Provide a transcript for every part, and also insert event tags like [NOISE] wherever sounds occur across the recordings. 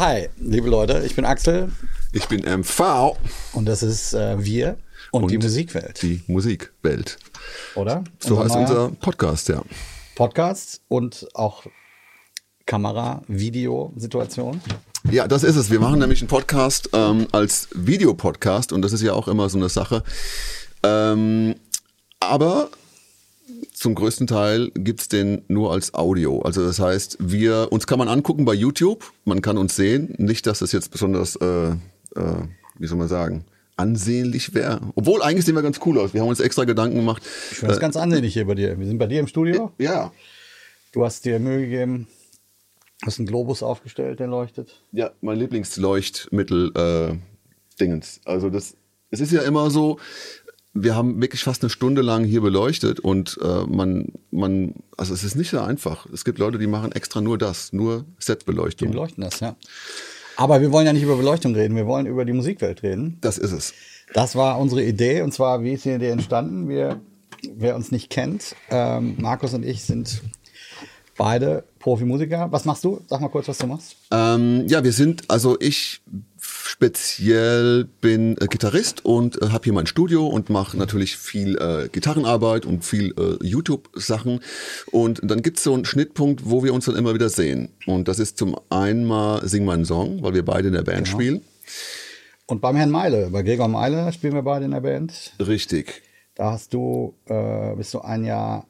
Ja, hi, liebe Leute, ich bin Axel. Ich bin MV. Und das ist äh, Wir und, und, die Musikwelt. Die Musikwelt. Oder? So unser heißt unser Podcast, ja. Podcast und auch Kamera-Video-Situation. Ja, das ist es. Wir machen nämlich einen Podcast ähm, als Videopodcast und das ist ja auch immer so eine Sache. Ähm, aber zum größten Teil gibt's den nur als Audio. Also das heißt, wir uns kann man angucken bei YouTube, man kann uns sehen. Nicht, dass das jetzt besonders, äh, äh, wie soll man sagen, ansehnlich wäre. Obwohl, eigentlich sehen wir ganz cool aus. Wir haben uns extra Gedanken gemacht. Ich finde es äh, ganz ansehnlich hier bei dir. Wir sind bei dir im Studio. Ja. Du hast dir Mühe gegeben, hast einen Globus aufgestellt, der leuchtet. Ja, mein Lieblingsleuchtmittel äh, Dingens. Also das, es ist ja immer so, wir haben wirklich fast eine Stunde lang hier beleuchtet und äh, man, man, also es ist nicht so einfach. Es gibt Leute, die machen extra nur das, nur Setbeleuchtung. Die beleuchten das, ja. Aber wir wollen ja nicht über Beleuchtung reden, wir wollen über die Musikwelt reden. Das ist es. Das war unsere Idee und zwar, wie ist die Idee entstanden? Wir, wer uns nicht kennt, ähm, Markus und ich sind beide Profimusiker. Was machst du? Sag mal kurz, was du machst. Ähm, ja, wir sind, also ich speziell bin äh, Gitarrist und äh, habe hier mein Studio und mache natürlich viel äh, Gitarrenarbeit und viel äh, YouTube-Sachen. Und dann gibt's so einen Schnittpunkt, wo wir uns dann immer wieder sehen. Und das ist zum einen mal Sing meinen Song, weil wir beide in der Band genau. spielen. Und beim Herrn Meile, bei Gregor Meile spielen wir beide in der Band. Richtig. Da hast du, äh, bist du ein Jahr,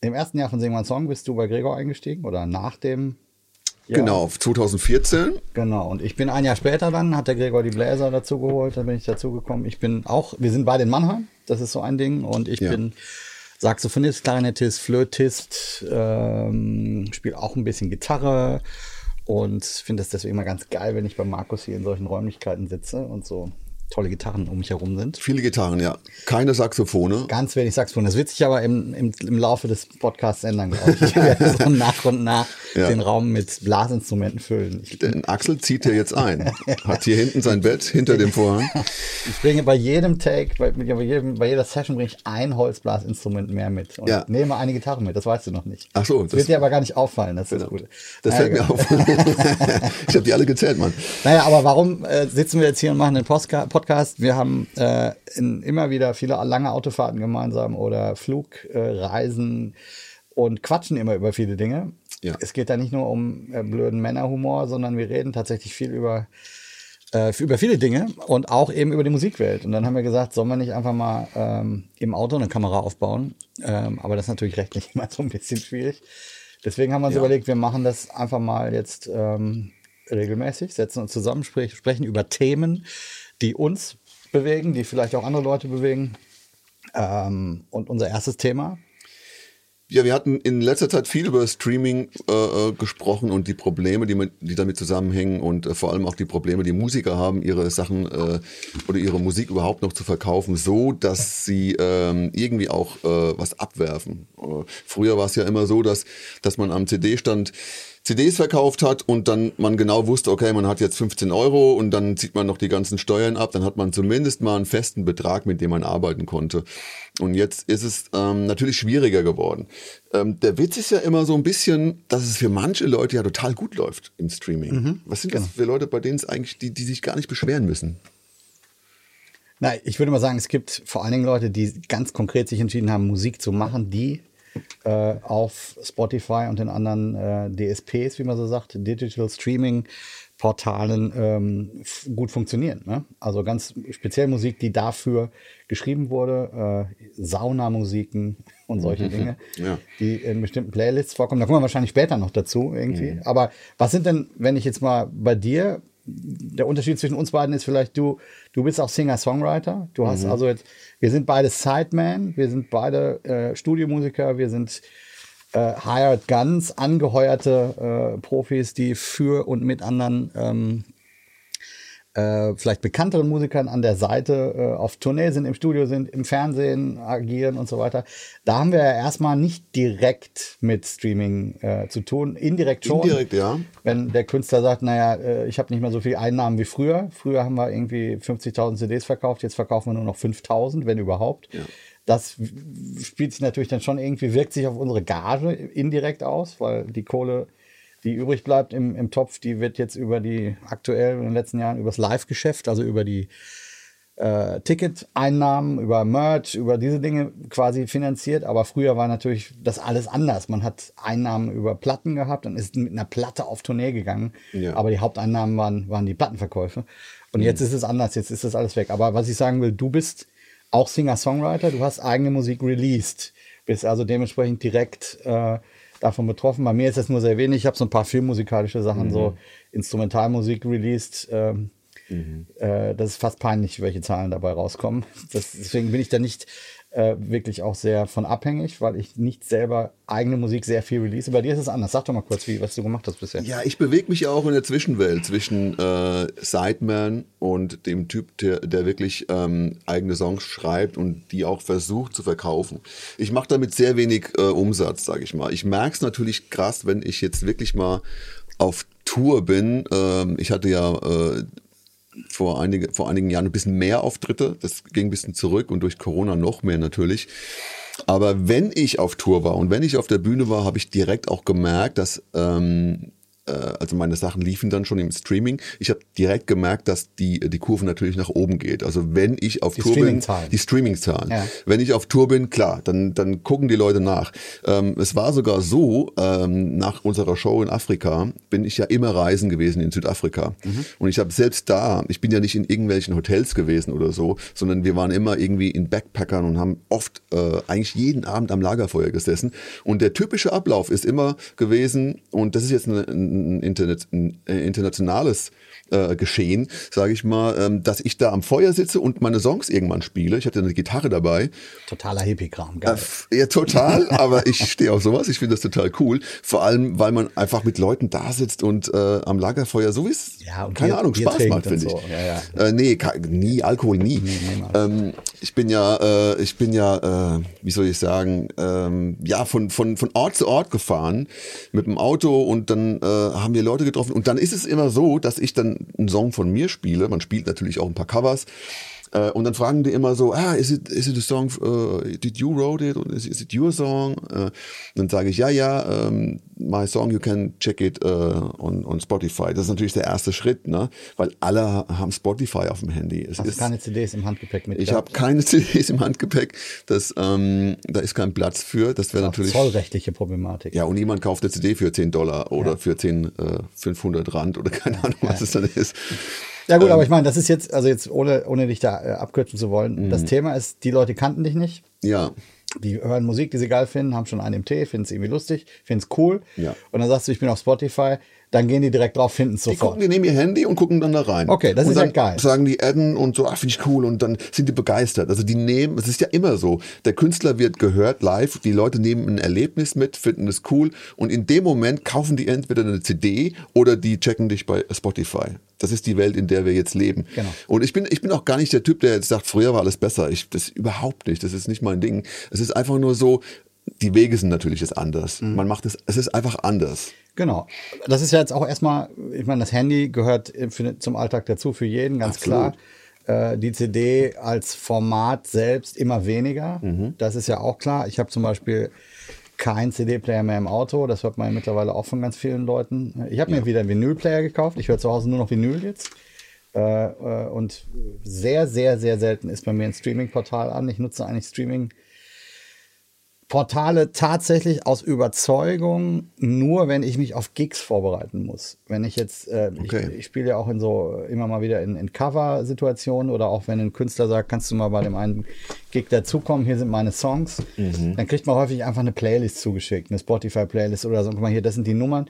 im ersten Jahr von Sing meinen Song bist du bei Gregor eingestiegen oder nach dem ja. Genau, 2014. Genau, und ich bin ein Jahr später dann, hat der Gregor die Bläser dazu geholt, dann bin ich dazugekommen. Ich bin auch, wir sind beide in Mannheim, das ist so ein Ding, und ich ja. bin Saxophonist, Klarinettist, Flötist, ähm, spiele auch ein bisschen Gitarre und finde es deswegen immer ganz geil, wenn ich bei Markus hier in solchen Räumlichkeiten sitze und so tolle Gitarren um mich herum sind. Viele Gitarren, ja. Keine Saxophone. Ganz wenig Saxophone. Das wird sich aber im, im, im Laufe des Podcasts ändern, glaube ich. Ich werde [LAUGHS] so nach und nach ja. den Raum mit Blasinstrumenten füllen. Ich, Denn Axel zieht ja jetzt ein. Hat hier hinten sein Bett hinter dem Vorhang. [LAUGHS] Ich bringe bei jedem Take, bei, bei, jedem, bei jeder Session bringe ich ein Holzblasinstrument mehr mit. Und ja. nehme eine Gitarre mit. Das weißt du noch nicht. Ach so. Das, das wird dir aber gar nicht auffallen. Das ist das Gute. Das fällt mir auf. [LAUGHS] ich habe die alle gezählt, Mann. Naja, aber warum äh, sitzen wir jetzt hier und machen den Postka Podcast? Wir haben äh, in, immer wieder viele lange Autofahrten gemeinsam oder Flugreisen äh, und quatschen immer über viele Dinge. Ja. Es geht da nicht nur um äh, blöden Männerhumor, sondern wir reden tatsächlich viel über, äh, über viele Dinge und auch eben über die Musikwelt. Und dann haben wir gesagt, sollen wir nicht einfach mal ähm, im Auto eine Kamera aufbauen? Ähm, aber das ist natürlich rechtlich [LAUGHS] immer so ein bisschen schwierig. Deswegen haben wir uns ja. überlegt, wir machen das einfach mal jetzt ähm, regelmäßig, setzen uns zusammen, sprech, sprechen über Themen, die uns bewegen, die vielleicht auch andere Leute bewegen. Ähm, und unser erstes Thema. Ja, wir hatten in letzter Zeit viel über Streaming äh, äh gesprochen und die Probleme, die, mit, die damit zusammenhängen und äh, vor allem auch die Probleme, die Musiker haben, ihre Sachen äh, oder ihre Musik überhaupt noch zu verkaufen, so dass sie ähm, irgendwie auch äh, was abwerfen. Äh, früher war es ja immer so, dass, dass man am CD-Stand CDs verkauft hat und dann man genau wusste, okay, man hat jetzt 15 Euro und dann zieht man noch die ganzen Steuern ab, dann hat man zumindest mal einen festen Betrag, mit dem man arbeiten konnte. Und jetzt ist es ähm, natürlich schwieriger geworden. Ähm, der Witz ist ja immer so ein bisschen, dass es für manche Leute ja total gut läuft im Streaming. Mhm, Was sind genau. das für Leute, bei denen es eigentlich, die, die sich gar nicht beschweren müssen? Na, ich würde mal sagen, es gibt vor allen Dingen Leute, die ganz konkret sich entschieden haben, Musik zu machen, die äh, auf Spotify und den anderen äh, DSPs, wie man so sagt, Digital Streaming Portalen ähm, gut funktionieren. Ne? Also ganz speziell Musik, die dafür geschrieben wurde, äh, Saunamusiken und solche mhm. Dinge, [LAUGHS] ja. die in bestimmten Playlists vorkommen. Da kommen wir wahrscheinlich später noch dazu irgendwie. Mhm. Aber was sind denn, wenn ich jetzt mal bei dir der Unterschied zwischen uns beiden ist vielleicht, du, du bist auch Singer-Songwriter. Du hast mhm. also jetzt, wir sind beide Sideman, wir sind beide äh, Studiomusiker, wir sind äh, Hired Guns, angeheuerte äh, Profis, die für und mit anderen ähm, äh, vielleicht bekannteren Musikern an der Seite äh, auf Tournee sind, im Studio sind, im Fernsehen agieren und so weiter. Da haben wir ja erstmal nicht direkt mit Streaming äh, zu tun, indirekt schon. Indirekt, ja. Wenn der Künstler sagt, naja, äh, ich habe nicht mehr so viel Einnahmen wie früher. Früher haben wir irgendwie 50.000 CDs verkauft, jetzt verkaufen wir nur noch 5.000, wenn überhaupt. Ja. Das spielt sich natürlich dann schon irgendwie, wirkt sich auf unsere Gage indirekt aus, weil die Kohle die übrig bleibt im, im Topf, die wird jetzt über die aktuell in den letzten Jahren über das Live-Geschäft, also über die äh, Ticketeinnahmen, über Merch, über diese Dinge quasi finanziert. Aber früher war natürlich das alles anders. Man hat Einnahmen über Platten gehabt und ist mit einer Platte auf Tournee gegangen. Ja. Aber die Haupteinnahmen waren, waren die Plattenverkäufe. Und jetzt ist es anders, jetzt ist das alles weg. Aber was ich sagen will, du bist auch Singer-Songwriter, du hast eigene Musik released, bist also dementsprechend direkt äh, davon betroffen. Bei mir ist das nur sehr wenig. Ich habe so ein paar filmmusikalische Sachen, so Instrumentalmusik released. Ähm, äh, das ist fast peinlich, welche Zahlen dabei rauskommen. Das, deswegen bin ich da nicht äh, wirklich auch sehr von abhängig, weil ich nicht selber eigene Musik sehr viel release. Bei dir ist es anders. Sag doch mal kurz, wie, was du gemacht hast bisher. Ja, ich bewege mich ja auch in der Zwischenwelt zwischen äh, Sideman und dem Typ, der, der wirklich ähm, eigene Songs schreibt und die auch versucht zu verkaufen. Ich mache damit sehr wenig äh, Umsatz, sage ich mal. Ich merke es natürlich krass, wenn ich jetzt wirklich mal auf Tour bin. Ähm, ich hatte ja äh, vor, einige, vor einigen Jahren ein bisschen mehr Auftritte. Das ging ein bisschen zurück und durch Corona noch mehr natürlich. Aber wenn ich auf Tour war und wenn ich auf der Bühne war, habe ich direkt auch gemerkt, dass ähm, äh, also meine Sachen liefen dann schon im Streaming. Ich habe direkt gemerkt, dass die die Kurve natürlich nach oben geht. Also wenn ich auf Die Tour bin, Streaming-Zahlen. die Streaming-Zahlen. Ja. Wenn ich auf Tour bin, klar, dann dann gucken die Leute nach. Ähm, es war sogar so, ähm, nach unserer Show in Afrika bin ich ja immer reisen gewesen in Südafrika. Mhm. Und ich habe selbst da, ich bin ja nicht in irgendwelchen Hotels gewesen oder so, sondern wir waren immer irgendwie in Backpackern und haben oft äh, eigentlich jeden Abend am Lagerfeuer gesessen. Und der typische Ablauf ist immer gewesen, und das ist jetzt eine, ein, Internet, ein äh, internationales äh, Geschehen, sage ich mal, ähm, dass ich da am Feuer sitze und meine Songs irgendwann spiele. Ich hatte eine Gitarre dabei. Totaler Hippie-Kram. Geil. Äh, Ja, total, [LAUGHS] aber ich stehe auf sowas. Ich finde das total cool. Vor allem, weil man einfach mit Leuten da sitzt und äh, am Lagerfeuer so ist, Ja, keine Bier- Ahnung, Bier Spaß macht, finde so. ich. Ja, ja. Äh, nee, nie, Alkohol nie. niemals. ähm, ich bin ja, äh, ich bin ja, äh, wie soll ich sagen, ähm, ja, von, von, von Ort zu Ort gefahren mit dem Auto und dann äh, haben wir Leute getroffen. Und dann ist es immer so, dass ich dann einen Song von mir spiele. Man spielt natürlich auch ein paar Covers. Äh, Und dann fragen die immer so, ah, is it, is it a song, uh, did you wrote it? Or is, is it your song? Äh, dann sage ich, ja, ja, ähm, my song, you can check it äh, on, on Spotify. Das ist natürlich der erste Schritt, ne? Weil alle haben Spotify auf dem Handy. Es Hast du ist, keine CDs im Handgepäck mit? ich habe keine [LAUGHS] CDs im Handgepäck. Das, ähm, da ist kein Platz für. Das wäre natürlich. Zollrechtliche Problematik. Ja, und niemand kauft eine CD für 10 Dollar oder für 10, äh, 500 Rand oder [LAUGHS] keine Ahnung, was es dann ist. Ja Ähm. gut, aber ich meine, das ist jetzt, also jetzt ohne, ohne dich da äh, abkürzen zu wollen, Mhm. das Thema ist, die Leute kannten dich nicht. Ja, Die hören Musik, die sie geil finden, haben schon einen im Tee, finden es irgendwie lustig, finden es cool. Ja. Und dann sagst du, ich bin auf Spotify, dann gehen die direkt drauf, finden es Die sofort. gucken, die nehmen ihr Handy und gucken dann da rein. Okay, das und ist ja dann geil. sagen die adden und so, ah, finde ich cool und dann sind die begeistert. Also die nehmen, es ist ja immer so, der Künstler wird gehört live, die Leute nehmen ein Erlebnis mit, finden es cool und in dem Moment kaufen die entweder eine CD oder die checken dich bei Spotify. Das ist die Welt, in der wir jetzt leben. Genau. Und ich bin, ich bin auch gar nicht der Typ, der jetzt sagt, früher war alles besser. Ich, das überhaupt nicht. Das ist nicht mein Ding. Es ist einfach nur so, die Wege sind natürlich jetzt anders. Mhm. Man macht es, es ist einfach anders. Genau. Das ist ja jetzt auch erstmal, ich meine, das Handy gehört für, zum Alltag dazu für jeden, ganz Absolut. klar. Äh, die CD als Format selbst immer weniger. Das ist ja auch klar. Ich habe zum Beispiel keinen CD-Player mehr im Auto. Das hört man ja mittlerweile auch von ganz vielen Leuten. Ich habe mir wieder einen Vinyl-Player gekauft. Ich höre zu Hause nur noch Vinyl jetzt. Äh, äh, und sehr, sehr, sehr selten ist bei mir ein Streaming-Portal an. Ich nutze eigentlich Streaming. Portale tatsächlich aus Überzeugung nur, wenn ich mich auf Gigs vorbereiten muss. Wenn ich jetzt, äh, Okay. ich, ich spiele ja auch in so immer mal wieder in, in Cover-Situationen oder auch wenn ein Künstler sagt, kannst du mal bei dem einen Gig dazukommen, hier sind meine Songs, dann kriegt man häufig einfach eine Playlist zugeschickt, eine Spotify-Playlist oder so. Guck mal hier, das sind die Nummern.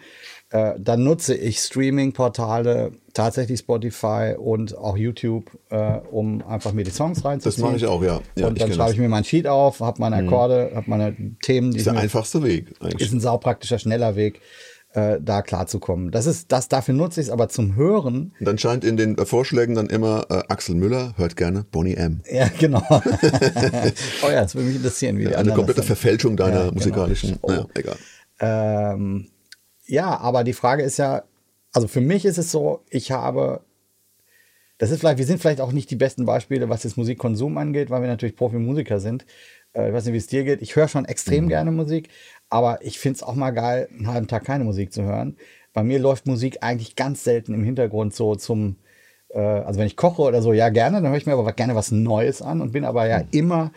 Äh, dann nutze ich Streaming-Portale, tatsächlich Spotify und auch YouTube, äh, um einfach mir die Songs reinzuziehen. Das mache ich auch, ja. Ja, und dann schreibe ich mir mein Sheet auf, habe meine Akkorde, habe meine Themen, die Das ist der einfachste Weg. Eigentlich. ist ein saupraktischer, schneller Weg, äh, da klarzukommen. Das ist, das, dafür nutze ich es, aber zum Hören, Und dann scheint in den äh, Vorschlägen dann immer äh, Axel Müller hört gerne Bonnie M. ja, genau. [LAUGHS] oh ja, das würde mich interessieren, wie die Eine komplette Verfälschung deiner Ja, genau. musikalischen. Oh. Naja, egal. Ähm, ja, aber die Frage ist ja, also für mich ist es so, ich habe, das ist vielleicht, wir sind vielleicht auch nicht die besten Beispiele, was das Musikkonsum angeht, weil wir natürlich Profimusiker sind. Äh, ich weiß nicht, wie es dir geht. Ich höre schon extrem mhm. gerne Musik, aber ich finde es auch mal geil, einen halben Tag keine Musik zu hören. Bei mir läuft Musik eigentlich ganz selten im Hintergrund so zum, äh, also wenn ich koche oder so, ja gerne, dann höre ich mir aber gerne was Neues an und bin aber ja mhm. immer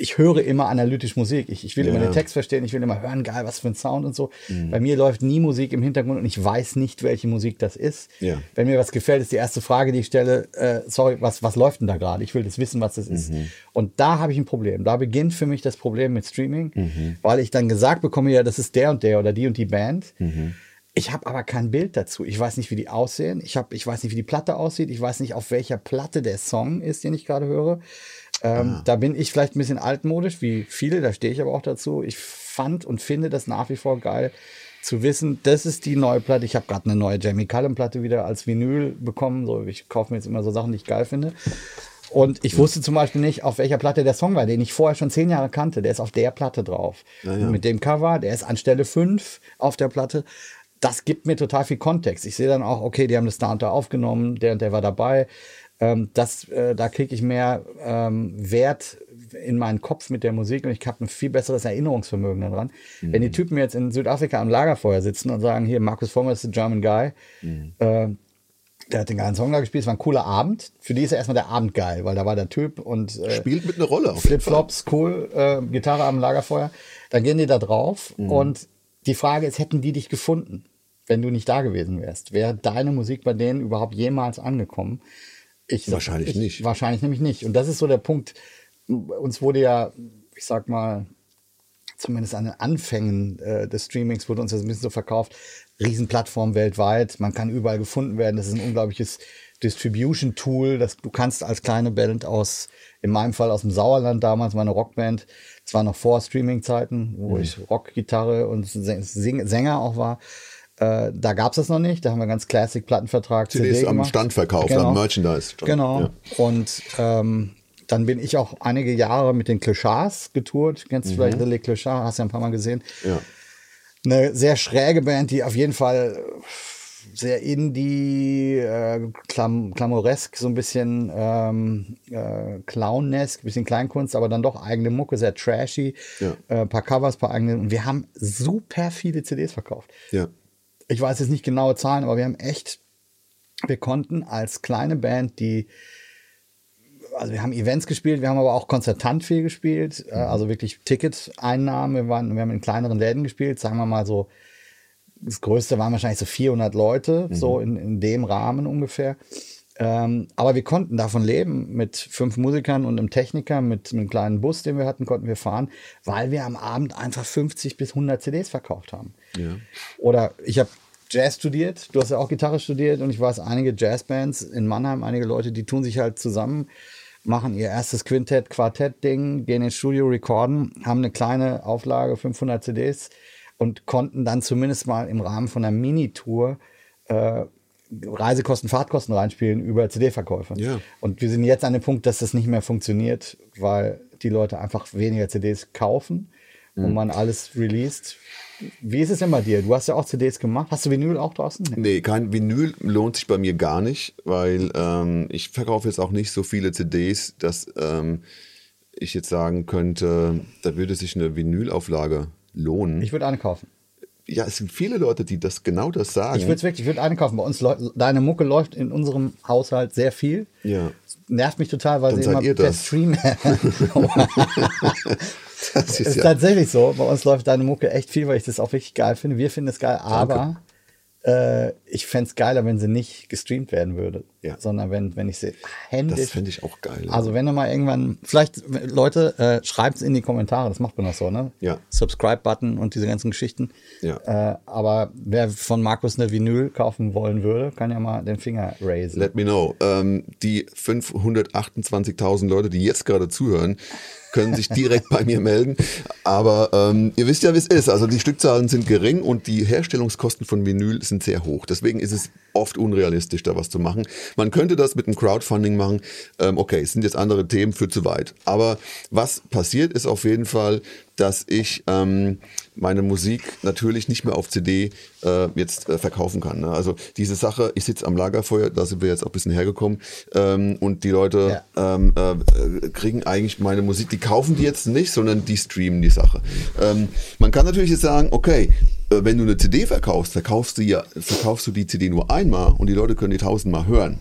ich höre immer analytisch Musik. Ich, ich will ja. immer den Text verstehen, ich will immer hören, geil, was für ein Sound und so. Mhm. Bei mir läuft nie Musik im Hintergrund und ich weiß nicht, welche Musik das ist. Ja. Wenn mir was gefällt, ist die erste Frage, die ich stelle, äh, sorry, was, was läuft denn da gerade? Ich will das wissen, was das mhm. ist. Und da habe ich ein Problem. Da beginnt für mich das Problem mit Streaming, mhm. weil ich dann gesagt bekomme, ja, das ist der und der oder die und die Band. Mhm. Ich habe aber kein Bild dazu. Ich weiß nicht, wie die aussehen. Ich, hab, ich weiß nicht, wie die Platte aussieht. Ich weiß nicht, auf welcher Platte der Song ist, den ich gerade höre. Ähm, ah. Da bin ich vielleicht ein bisschen altmodisch, wie viele, da stehe ich aber auch dazu. Ich fand und finde das nach wie vor geil zu wissen, das ist die neue Platte. Ich habe gerade eine neue Jamie Cullum Platte wieder als Vinyl bekommen. So, ich kaufe mir jetzt immer so Sachen, die ich geil finde. Und ich wusste zum Beispiel nicht, auf welcher Platte der Song war, den ich vorher schon zehn Jahre kannte. Der ist auf der Platte drauf. Ja, ja. Mit dem Cover, der ist an Stelle 5 auf der Platte. Das gibt mir total viel Kontext. Ich sehe dann auch, okay, die haben das da und da aufgenommen, der und der war dabei ähm, das, äh, da kriege ich mehr ähm, Wert in meinen Kopf mit der Musik und ich habe ein viel besseres Erinnerungsvermögen daran. Mhm. Wenn die Typen jetzt in Südafrika am Lagerfeuer sitzen und sagen, hier, Markus Vollmer ist der German Guy, mhm. äh, der hat den geilen Song da gespielt, es war ein cooler Abend. Für die ist ja erstmal der Abend geil, weil da war der Typ und äh, spielt mit einer Rolle. Flipflops, cool, äh, Gitarre am Lagerfeuer. Dann gehen die da drauf mhm. und die Frage ist, hätten die dich gefunden, wenn du nicht da gewesen wärst? Wäre deine Musik bei denen überhaupt jemals angekommen? Ich, wahrscheinlich ich, nicht. Wahrscheinlich nämlich nicht. Und das ist so der Punkt. Uns wurde ja, ich sag mal, zumindest an den Anfängen äh, des Streamings wurde uns das ein bisschen so verkauft. Riesenplattform weltweit, man kann überall gefunden werden. Das ist ein unglaubliches Distribution-Tool. Du kannst als kleine Band aus, in meinem Fall aus dem Sauerland damals, meine Rockband, es war noch vor Streaming-Zeiten, wo mhm. ich Rockgitarre und Sänger auch war. Äh, da gab es das noch nicht. Da haben wir ganz Classic Plattenvertrag. CDs CD am gemacht. Stand verkauft, genau. am Merchandise. -Stand. Genau. Ja. Und ähm, dann bin ich auch einige Jahre mit den Clochards getourt. Kennst du mhm. vielleicht The Le Clochard? Hast ja ein paar Mal gesehen. Ja. Eine sehr schräge Band, die auf jeden Fall sehr indie, äh, Klam klamoresk, so ein bisschen ähm, äh, clownesk, bisschen Kleinkunst, aber dann doch eigene Mucke, sehr trashy. Ja. Äh, paar Covers, paar eigene. Und wir haben super viele CDs verkauft. Ja ich weiß jetzt nicht genaue Zahlen, aber wir haben echt, wir konnten als kleine Band, die, also wir haben Events gespielt, wir haben aber auch konzertant viel gespielt, äh, mhm. also wirklich Ticketeinnahmen. Wir, waren, wir haben in kleineren Läden gespielt, sagen wir mal so, das größte waren wahrscheinlich so 400 Leute, mhm. so in, in dem Rahmen ungefähr. Ähm, aber wir konnten davon leben. Mit fünf Musikern und einem Techniker, mit, mit einem kleinen Bus, den wir hatten, konnten wir fahren, weil wir am Abend einfach 50 bis 100 CDs verkauft haben. Ja. Oder ich habe Jazz studiert, du hast ja auch Gitarre studiert und ich weiß, einige Jazzbands in Mannheim, einige Leute, die tun sich halt zusammen, machen ihr erstes Quintett, Quartett-Ding, gehen ins Studio, recorden, haben eine kleine Auflage, 500 CDs und konnten dann zumindest mal im Rahmen von einer Minitour äh, Reisekosten, Fahrtkosten reinspielen über CD-Verkäufe. Ja. Und wir sind jetzt an dem Punkt, dass das nicht mehr funktioniert, weil die Leute einfach weniger CDs kaufen mhm. und man alles released. Wie ist es denn bei dir? Du hast ja auch CDs gemacht. Hast du Vinyl auch draußen? Nee, nee kein Vinyl lohnt sich bei mir gar nicht, weil ähm, ich verkaufe jetzt auch nicht so viele CDs, dass ähm, ich jetzt sagen könnte, da würde sich eine Vinylauflage lohnen. Ich würde eine kaufen ja, es sind viele Leute, die das genau das sagen. Ich würde es wirklich, ich würde eine kaufen. Bei uns deine Mucke läuft in unserem Haushalt sehr viel. Ja. Nervt mich total, weil Dann sie immer ihr per Stream. [LAUGHS] [LAUGHS] das ist, ist ja. tatsächlich so. Bei uns läuft deine Mucke echt viel, weil ich das auch wirklich geil finde. Wir finden es geil, aber Danke. Äh, ich fände es geiler, wenn sie nicht gestreamt werden würde, ja. sondern wenn, wenn ich sie händisch. Das finde ich auch geil. Also wenn du mal irgendwann, vielleicht Leute, äh, schreibt es in die Kommentare, das macht man noch so, ne? Ja. Subscribe-Button und diese ganzen Geschichten. Ja. Äh, aber wer von Markus eine Vinyl kaufen wollen würde, kann ja mal den Finger raisen. Let me know. Ähm, die 528.000 Leute, die jetzt gerade zuhören, können sich direkt bei mir melden. Aber ähm, ihr wisst ja, wie es ist. Also die Stückzahlen sind gering und die Herstellungskosten von Vinyl sind sehr hoch. Deswegen ist es oft unrealistisch, da was zu machen. Man könnte das mit einem Crowdfunding machen. Ähm, okay, es sind jetzt andere Themen für zu weit. Aber was passiert ist auf jeden Fall, dass ich ähm, meine Musik natürlich nicht mehr auf CD äh, jetzt äh, verkaufen kann. Ne? Also diese Sache, ich sitze am Lagerfeuer, da sind wir jetzt auch ein bisschen hergekommen ähm, und die Leute ja. ähm, äh, kriegen eigentlich meine Musik, die kaufen die jetzt nicht, sondern die streamen die Sache. Ähm, man kann natürlich jetzt sagen, okay, äh, wenn du eine CD verkaufst, verkaufst du ja, verkaufst du die CD nur einmal und die Leute können die tausendmal hören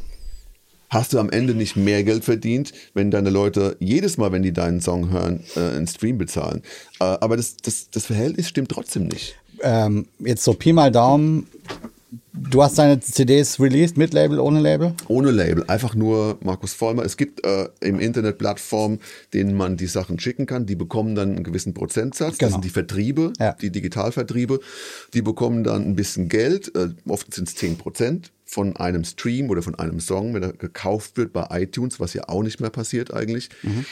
hast du am Ende nicht mehr Geld verdient, wenn deine Leute jedes Mal, wenn die deinen Song hören, äh, einen Stream bezahlen. Äh, aber das, das, das Verhältnis stimmt trotzdem nicht. Ähm, jetzt so Pi mal Daumen. Du hast deine CDs released mit Label, ohne Label? Ohne Label, einfach nur Markus Vollmer. Es gibt äh, im Internet Plattformen, denen man die Sachen schicken kann. Die bekommen dann einen gewissen Prozentsatz. Genau. Das sind die Vertriebe, ja. die Digitalvertriebe. Die bekommen dann ein bisschen Geld. Äh, oft sind es 10 Prozent von einem Stream oder von einem Song, wenn er gekauft wird bei iTunes, was ja auch nicht mehr passiert eigentlich. Mhm.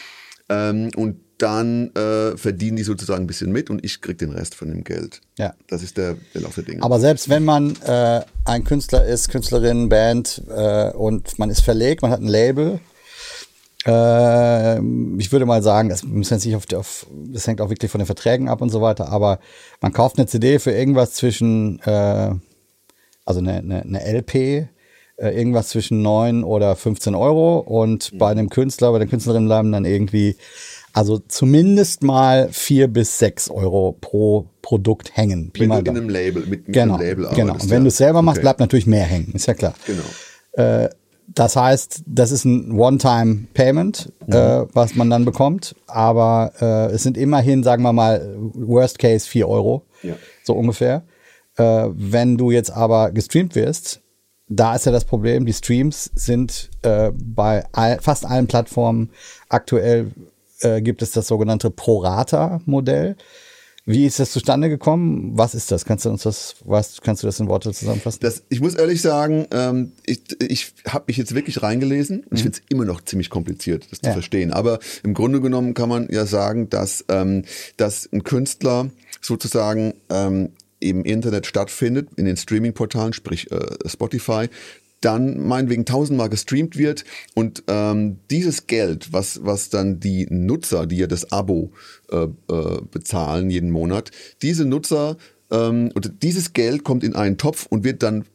Ähm, und dann äh, verdienen die sozusagen ein bisschen mit und ich kriege den Rest von dem Geld. Ja. Das ist der, der Lauf der Dinge. Aber selbst wenn man äh, ein Künstler ist, Künstlerin, Band äh, und man ist verlegt, man hat ein Label, äh, ich würde mal sagen, das, auf, auf, das hängt auch wirklich von den Verträgen ab und so weiter, aber man kauft eine CD für irgendwas zwischen äh, also eine, eine, eine LP, äh, irgendwas zwischen 9 oder 15 Euro und mhm. bei einem Künstler, bei der Künstlerin bleiben dann irgendwie, also zumindest mal 4 bis 6 Euro pro Produkt hängen. Pi Wenn du in einem Label, mit, mit genau, einem Label Genau, und wenn ja. du es selber machst, okay. bleibt natürlich mehr hängen, ist ja klar. Genau. Äh, das heißt, das ist ein One-Time-Payment, mhm. äh, was man dann bekommt. Aber äh, es sind immerhin, sagen wir mal, Worst Case 4 Euro. Ja. So ungefähr. Äh, wenn du jetzt aber gestreamt wirst, da ist ja das Problem, die Streams sind äh, bei all, fast allen Plattformen aktuell äh, gibt es das sogenannte Pro-Rata-Modell. Wie ist das zustande gekommen? Was ist das? Kannst du uns das, was, kannst du das in Worte zusammenfassen? Das, ich muss ehrlich sagen, ähm, ich, ich habe mich jetzt wirklich reingelesen und mhm. ich finde es immer noch ziemlich kompliziert, das ja. zu verstehen. Aber im Grunde genommen kann man ja sagen, dass, ähm, dass ein Künstler sozusagen ähm, im Internet stattfindet, in den Streaming-Portalen, sprich äh, Spotify, dann meinetwegen tausendmal gestreamt wird und ähm, dieses Geld, was, was dann die Nutzer, die ja das Abo äh, äh, bezahlen jeden Monat, diese Nutzer ähm, oder dieses Geld kommt in einen Topf und wird dann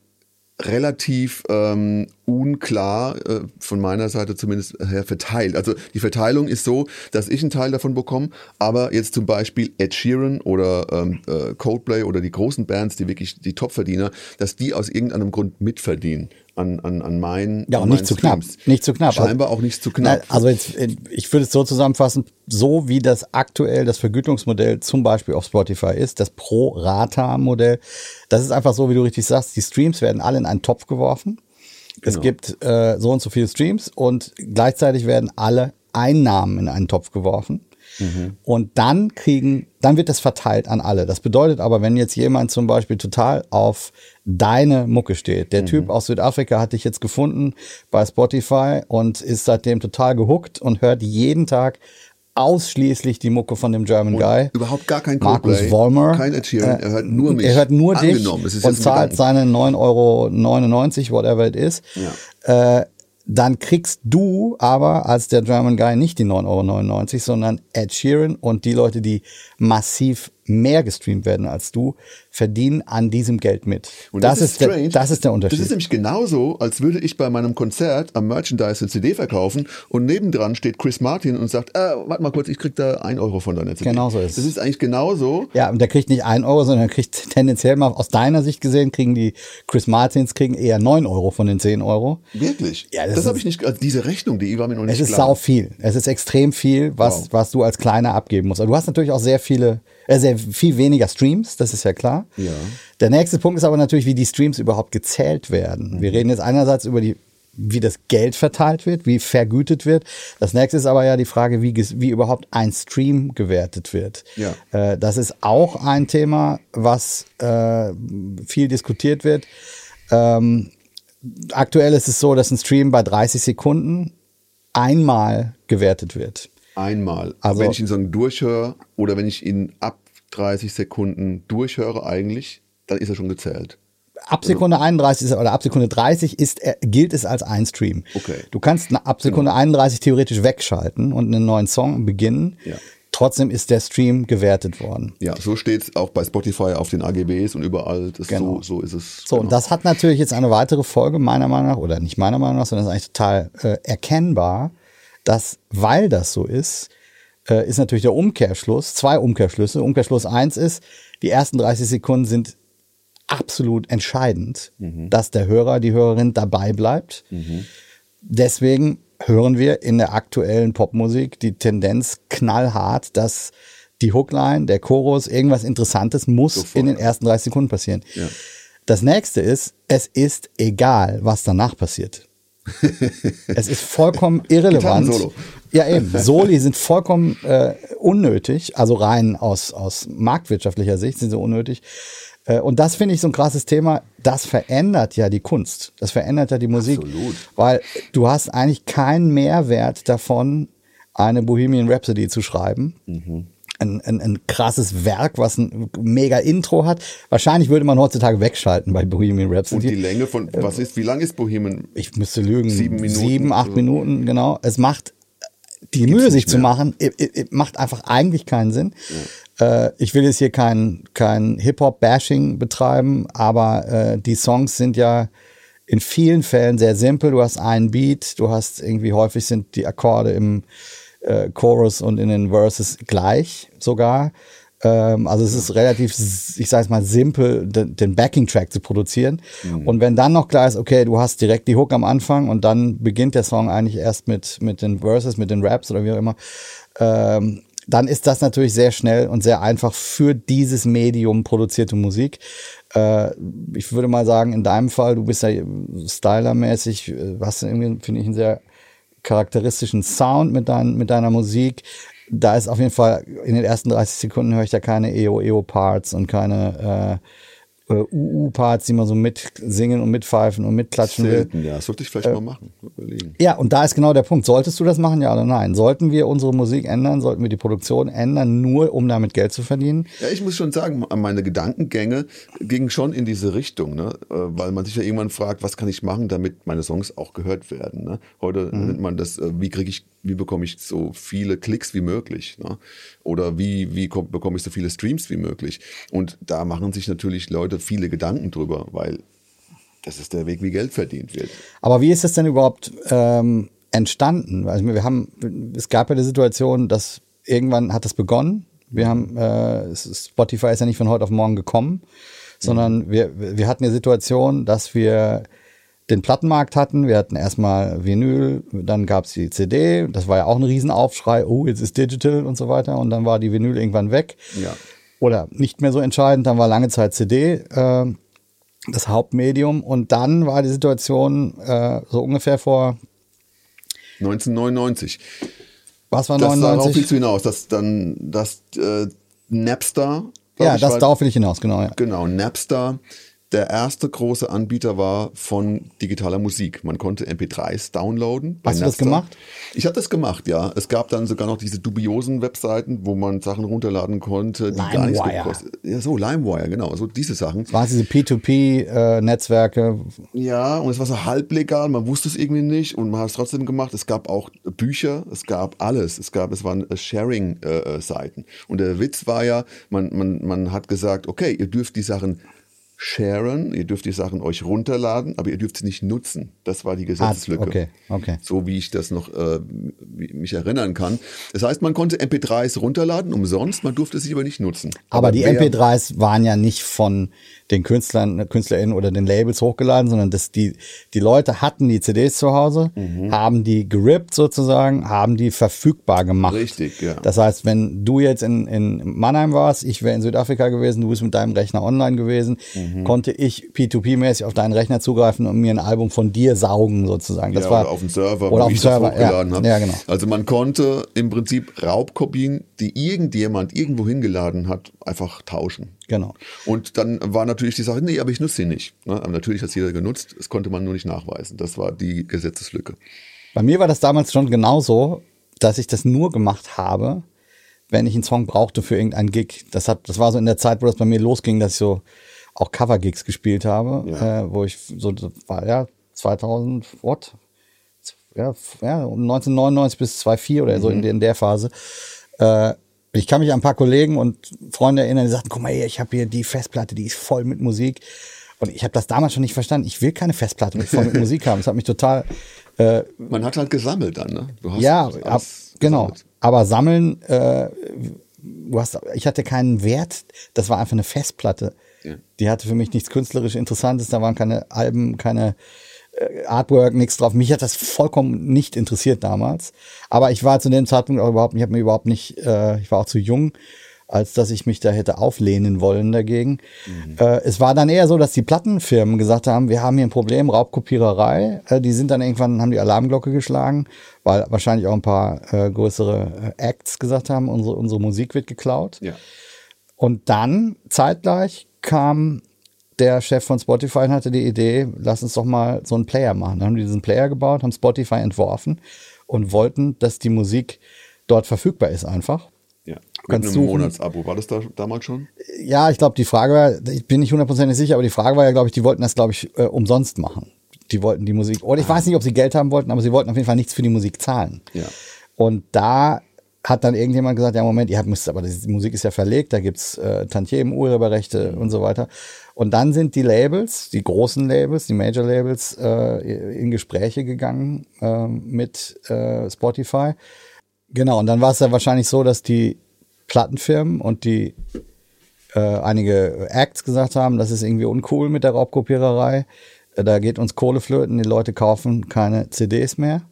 relativ ähm, unklar äh, von meiner Seite zumindest her verteilt. Also die Verteilung ist so, dass ich einen Teil davon bekomme, aber jetzt zum Beispiel Ed Sheeran oder ähm, äh, Coldplay oder die großen Bands, die wirklich die Topverdiener, dass die aus irgendeinem Grund mitverdienen an, an, an meinen Ja, und nicht zu knapp. Nicht zu knapp. Scheinbar auch nicht zu knapp. Also jetzt, ich würde es so zusammenfassen, so wie das aktuell das Vergütungsmodell zum Beispiel auf Spotify ist, das Pro-Rata-Modell, das ist einfach so, wie du richtig sagst, die Streams werden alle in einen Topf geworfen. Genau. Es gibt äh, so und so viele Streams und gleichzeitig werden alle Einnahmen in einen Topf geworfen. Mhm. Und dann kriegen, dann wird das verteilt an alle. Das bedeutet aber, wenn jetzt jemand zum Beispiel total auf deine Mucke steht, der mhm. Typ aus Südafrika hat dich jetzt gefunden bei Spotify und ist seitdem total gehuckt und hört jeden Tag ausschließlich die Mucke von dem German und Guy. Überhaupt gar kein Markus Coldplay, Vollmer. Kein Ed Sheeran, er hört nur mich. Er hört nur dich und zahlt seine 9,99 Euro, whatever it is. Ja. Äh, dann kriegst du aber als der German Guy nicht die 9,99 Euro, sondern Ed Sheeran und die Leute, die massiv mehr gestreamt werden als du, verdienen an diesem Geld mit. Und das, das ist, der, das ist der Unterschied. Das ist nämlich genauso, als würde ich bei meinem Konzert am Merchandise eine CD verkaufen und nebendran steht Chris Martin und sagt, äh, warte mal kurz, ich krieg da ein Euro von deiner CD. Genauso ist Das ist eigentlich genauso. Ja, und der kriegt nicht ein Euro, sondern er kriegt [LAUGHS] tendenziell mal aus deiner Sicht gesehen, kriegen die Chris Martins kriegen eher neun Euro von den zehn Euro. Wirklich? Ja, das, das habe ich nicht, also diese Rechnung, die war mir noch nicht Es ist klar. sau viel. Es ist extrem viel, was, wow. was du als Kleiner abgeben musst. Aber du hast natürlich auch sehr viele äh, sehr viel weniger Streams, das ist ja klar. Ja. Der nächste Punkt ist aber natürlich, wie die Streams überhaupt gezählt werden. Wir reden jetzt einerseits über die wie das Geld verteilt wird, wie vergütet wird. Das nächste ist aber ja die Frage, wie, wie überhaupt ein Stream gewertet wird. Ja. Äh, das ist auch ein Thema, was äh, viel diskutiert wird. Ähm, aktuell ist es so, dass ein Stream bei 30 Sekunden einmal gewertet wird. Einmal. Also, wenn ich ihn so durchhöre oder wenn ich ihn ab 30 Sekunden durchhöre eigentlich, dann ist er schon gezählt. Ab Sekunde 31 oder ab Sekunde 30 ist, gilt es als ein Stream. Okay. Du kannst ab Sekunde genau. 31 theoretisch wegschalten und einen neuen Song beginnen. Ja. trotzdem ist der Stream gewertet worden. Ja, so steht es auch bei Spotify auf den AGBs und überall. Genau. so, so ist es. So, genau. und das hat natürlich jetzt eine weitere Folge, meiner Meinung nach, oder nicht meiner Meinung nach, sondern ist eigentlich total äh, erkennbar, dass, weil das so ist, äh, ist natürlich der Umkehrschluss, zwei Umkehrschlüsse. Umkehrschluss eins ist, die ersten 30 Sekunden sind absolut entscheidend, dass der Hörer, die Hörerin dabei bleibt. Deswegen hören wir in der aktuellen Popmusik die Tendenz knallhart, dass die Hookline, der Chorus, irgendwas Interessantes muss Sofort, in den ersten 30 Sekunden passieren. Ja. Das nächste ist, es ist egal, was danach passiert. [LAUGHS] es ist vollkommen irrelevant. Gitarrensolo. Ja, eben. Soli sind vollkommen äh, unnötig, also rein aus, aus marktwirtschaftlicher Sicht sind sie unnötig. Äh, und das finde ich so ein krasses Thema. Das verändert ja die Kunst. Das verändert ja die Musik. Absolut. Weil du hast eigentlich keinen Mehrwert davon, eine Bohemian Rhapsody zu schreiben. Ein, ein, ein krasses Werk, was ein mega Intro hat. Wahrscheinlich würde man heutzutage wegschalten bei Bohemian und Rhapsody. die Länge von, was ist, wie lang ist Bohemian? ich müsste lügen. Sieben Minuten, Sieben, acht so. Minuten, genau. Es macht die Mühe, sich zu machen, macht einfach eigentlich keinen Sinn. Äh, ich will jetzt hier kein, kein Hip-Hop-Bashing betreiben, aber äh, die Songs sind ja in vielen Fällen sehr simpel. Du hast einen Beat, du hast irgendwie häufig sind die Akkorde im äh, Chorus und in den Verses gleich sogar. Ähm, also es ist relativ, ich sage es mal, simpel, den, den Backing-Track zu produzieren. Und wenn dann noch klar ist, okay, du hast direkt die Hook am Anfang und dann beginnt der Song eigentlich erst mit, mit den Verses, mit den Raps oder wie auch immer, ähm, dann ist das natürlich sehr schnell und sehr einfach für dieses Medium produzierte Musik. Äh, ich würde mal sagen, in deinem Fall, du bist ja stylermäßig, äh, hast irgendwie, finde ich, einen sehr charakteristischen Sound mit, dein, mit deiner Musik. Da ist auf jeden Fall, in den ersten 30 Sekunden höre ich da keine EO-EO-Parts und keine äh, äh, UU-Parts, die man so mitsingen und mitpfeifen und mitklatschen will. Selten, ja. Sollte ich vielleicht Äh, mal machen. Überlegen. Ja, und da ist genau der Punkt. Solltest du das machen, ja oder nein? Sollten wir unsere Musik ändern? Sollten wir die Produktion ändern, nur um damit Geld zu verdienen? Ja, ich muss schon sagen, meine Gedankengänge gingen schon in diese Richtung, ne? Äh, weil man sich ja irgendwann fragt, was kann ich machen, damit meine Songs auch gehört werden. Ne? Heute nennt man das, äh, wie kriege ich, wie bekomme ich so viele Klicks wie möglich, ne? Oder wie wie komm, bekomme ich so viele Streams wie möglich. Und da machen sich natürlich Leute viele Gedanken drüber, weil das ist der Weg, wie Geld verdient wird. Aber wie ist das denn überhaupt ähm, entstanden? Also wir haben, es gab ja die Situation, dass irgendwann hat das begonnen. Wir haben, äh, Spotify ist ja nicht von heute auf morgen gekommen, sondern wir, wir hatten die Situation, dass wir den Plattenmarkt hatten. Wir hatten erstmal Vinyl, dann gab es die CD. Das war ja auch ein Riesenaufschrei. Oh, jetzt ist Digital und so weiter. Und dann war die Vinyl irgendwann weg. Ja. Oder nicht mehr so entscheidend. Dann war lange Zeit CD. Äh, das Hauptmedium. Und dann war die Situation äh, so ungefähr vor, 1999. was war Das darauf 99? willst du hinaus, dass dann das äh, Napster. Ja, das war- darauf will ich hinaus, genau. Ja. Genau, Napster der erste große Anbieter war von digitaler Musik. Man konnte MP3s downloaden. Hast du das Napster. gemacht? Ich habe das gemacht, ja. Es gab dann sogar noch diese dubiosen Webseiten, wo man Sachen runterladen konnte, die gar nichts gekostet. Ja, so LimeWire, genau, so diese Sachen. War es diese P2P-Netzwerke? Ja, und es war so halblegal, man wusste es irgendwie nicht und man hat es trotzdem gemacht. Es gab auch Bücher, es gab alles. Es gab, es waren äh, Sharing-Seiten. und der Witz war ja, man, man, man hat gesagt, okay, ihr dürft die Sachen sharen, ihr dürft die Sachen euch runterladen, aber ihr dürft sie nicht nutzen. Das war die Gesetzeslücke. Ah, okay, okay. So wie ich das noch äh, mich erinnern kann. Das heißt, man konnte MP3s runterladen umsonst, man durfte sie aber nicht nutzen. Aber, die wer- MP3s waren ja nicht von den Künstlern, KünstlerInnen oder den Labels hochgeladen, sondern das, die, die Leute hatten die CDs zu Hause, Mhm. haben die gerippt sozusagen, haben die verfügbar gemacht. Richtig, ja. Das heißt, wenn du jetzt in, in Mannheim warst, ich wäre in Südafrika gewesen, du bist mit deinem Rechner online gewesen, Mhm. Konnte ich P2P-mäßig auf deinen Rechner zugreifen und mir ein Album von dir saugen sozusagen. Das ja, war oder auf dem Server, oder auf dem Server, hochgeladen ja. habe. Ja, genau. Also man konnte im Prinzip Raubkopien, die irgendjemand irgendwo hingeladen hat, einfach tauschen. Genau. Und dann war natürlich die Sache, nee, aber ich nutze sie nicht. Ne? Aber natürlich hat es jeder genutzt, das konnte man nur nicht nachweisen. Das war die Gesetzeslücke. Bei mir war das damals schon genauso, dass ich das nur gemacht habe, wenn ich einen Song brauchte für irgendeinen Gig. Das hat, das war so in der Zeit, wo das bei mir losging, dass ich so auch Cover-Gigs gespielt habe, Ja. äh, wo ich so, war ja 2000, what? Ja, ja, um 1999 bis 2004 oder so in, der- in der Phase. Äh, Ich kann mich an ein paar Kollegen und Freunde erinnern, die sagten, guck mal hier, ich habe hier die Festplatte, die ist voll mit Musik. Und ich habe das damals schon nicht verstanden. Ich will keine Festplatte mit voll mit [LAUGHS] Musik haben. Das hat mich total. Äh, Man hat halt gesammelt dann, ne? Ja, ab, genau. Gesammelt. Aber sammeln, äh, du hast, ich hatte keinen Wert. Das war einfach eine Festplatte. Ja. Die hatte für mich nichts künstlerisch Interessantes. Da waren keine Alben, keine äh, Artwork, nichts drauf. Mich hat das vollkommen nicht interessiert damals. Aber ich war zu dem Zeitpunkt auch überhaupt, ich habe mir überhaupt nicht, äh, ich war auch zu jung, als dass ich mich da hätte auflehnen wollen dagegen. Mhm. Äh, es war dann eher so, dass die Plattenfirmen gesagt haben, wir haben hier ein Problem, Raubkopiererei. Äh, die sind dann irgendwann, haben die Alarmglocke geschlagen, weil wahrscheinlich auch ein paar äh, größere äh, Acts gesagt haben, unsere, unsere Musik wird geklaut. Ja. Und dann zeitgleich kam der Chef von Spotify und hatte die Idee, lass uns doch mal so einen Player machen. Dann haben die diesen Player gebaut, haben Spotify entworfen und wollten, dass die Musik dort verfügbar ist einfach. Ja, mit einem Monatsabo. War das da damals schon? Ja, ich glaube, die Frage war, ich bin nicht hundertprozentig sicher, aber die Frage war ja, glaube ich, die wollten das, glaube ich, äh, umsonst machen. Die wollten die Musik, oder ich ah. weiß nicht, ob sie Geld haben wollten, aber sie wollten auf jeden Fall nichts für die Musik zahlen. Ja. Und da hat dann irgendjemand gesagt, ja Moment, ihr müsst, aber die Musik ist ja verlegt, da gibt's äh, Tantiemen, Urheberrechte und so weiter. Und dann sind die Labels, die großen Labels, die Major Labels, äh, in Gespräche gegangen äh, mit äh, Spotify. Genau, und dann war es ja wahrscheinlich so, dass die Plattenfirmen und die äh, einige Acts gesagt haben, das ist irgendwie uncool mit der Raubkopiererei. Äh, da geht uns Kohle flöten, die Leute kaufen keine CDs mehr.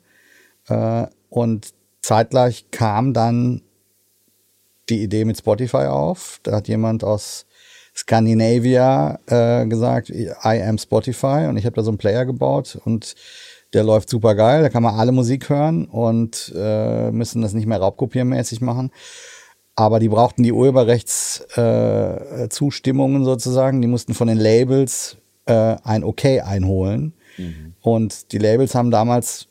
Äh, und zeitgleich kam dann die Idee mit Spotify auf. Da hat jemand aus Scandinavia äh, gesagt, I am Spotify und ich habe da so einen Player gebaut und der läuft super geil, da kann man alle Musik hören und äh, müssen das nicht mehr raubkopiermäßig machen. Aber die brauchten die Urheberrechtszustimmungen äh, sozusagen, die mussten von den Labels äh, ein Okay einholen. Mhm. Und die Labels haben damals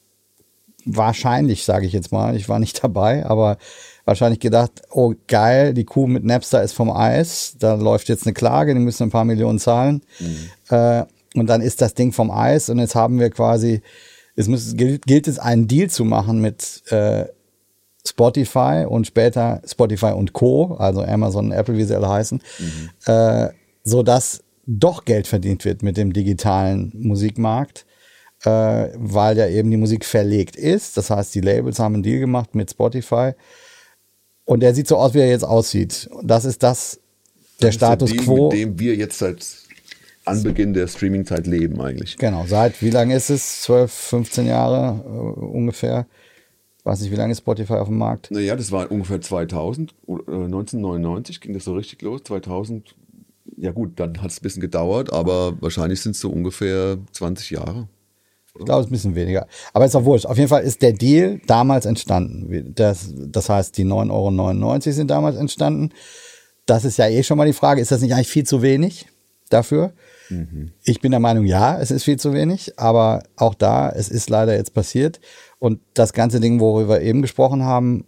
wahrscheinlich, sage ich jetzt mal, ich war nicht [LAUGHS] dabei, aber wahrscheinlich gedacht, oh geil, die Kuh mit Napster ist vom Eis, da läuft jetzt eine Klage, die müssen ein paar Millionen zahlen. Mhm. Äh, und dann ist das Ding vom Eis und jetzt haben wir quasi, es muss, gilt, gilt es einen Deal zu machen mit äh, Spotify und später Spotify und Co., also Amazon, Apple, wie sie alle heißen, mhm. äh, so dass doch Geld verdient wird mit dem digitalen Musikmarkt äh, weil ja eben die Musik verlegt ist. Das heißt, die Labels haben einen Deal gemacht mit Spotify. Und der sieht so aus, wie er jetzt aussieht. Das ist das, der das Status der quo. Mit dem wir jetzt seit Anbeginn der Streaming-Zeit leben eigentlich. Genau, seit wie lange ist es? 12, 15 Jahre äh, ungefähr. Weiß nicht, wie lange ist Spotify auf dem Markt? Naja, das war ungefähr 2000, äh, 1999 ging das so richtig los. 2000, ja gut, dann hat es ein bisschen gedauert, aber wahrscheinlich sind es so ungefähr 20 Jahre. Ich glaube, es ist ein bisschen weniger. Aber ist auch wurscht. Auf jeden Fall ist der Deal damals entstanden. Das, das heißt, die 9,99 Euro sind damals entstanden. Das ist ja eh schon mal die Frage, ist das nicht eigentlich viel zu wenig dafür? Mhm. Ich bin der Meinung, ja, es ist viel zu wenig, aber auch da, es ist leider jetzt passiert. Und das ganze Ding, worüber wir eben gesprochen haben,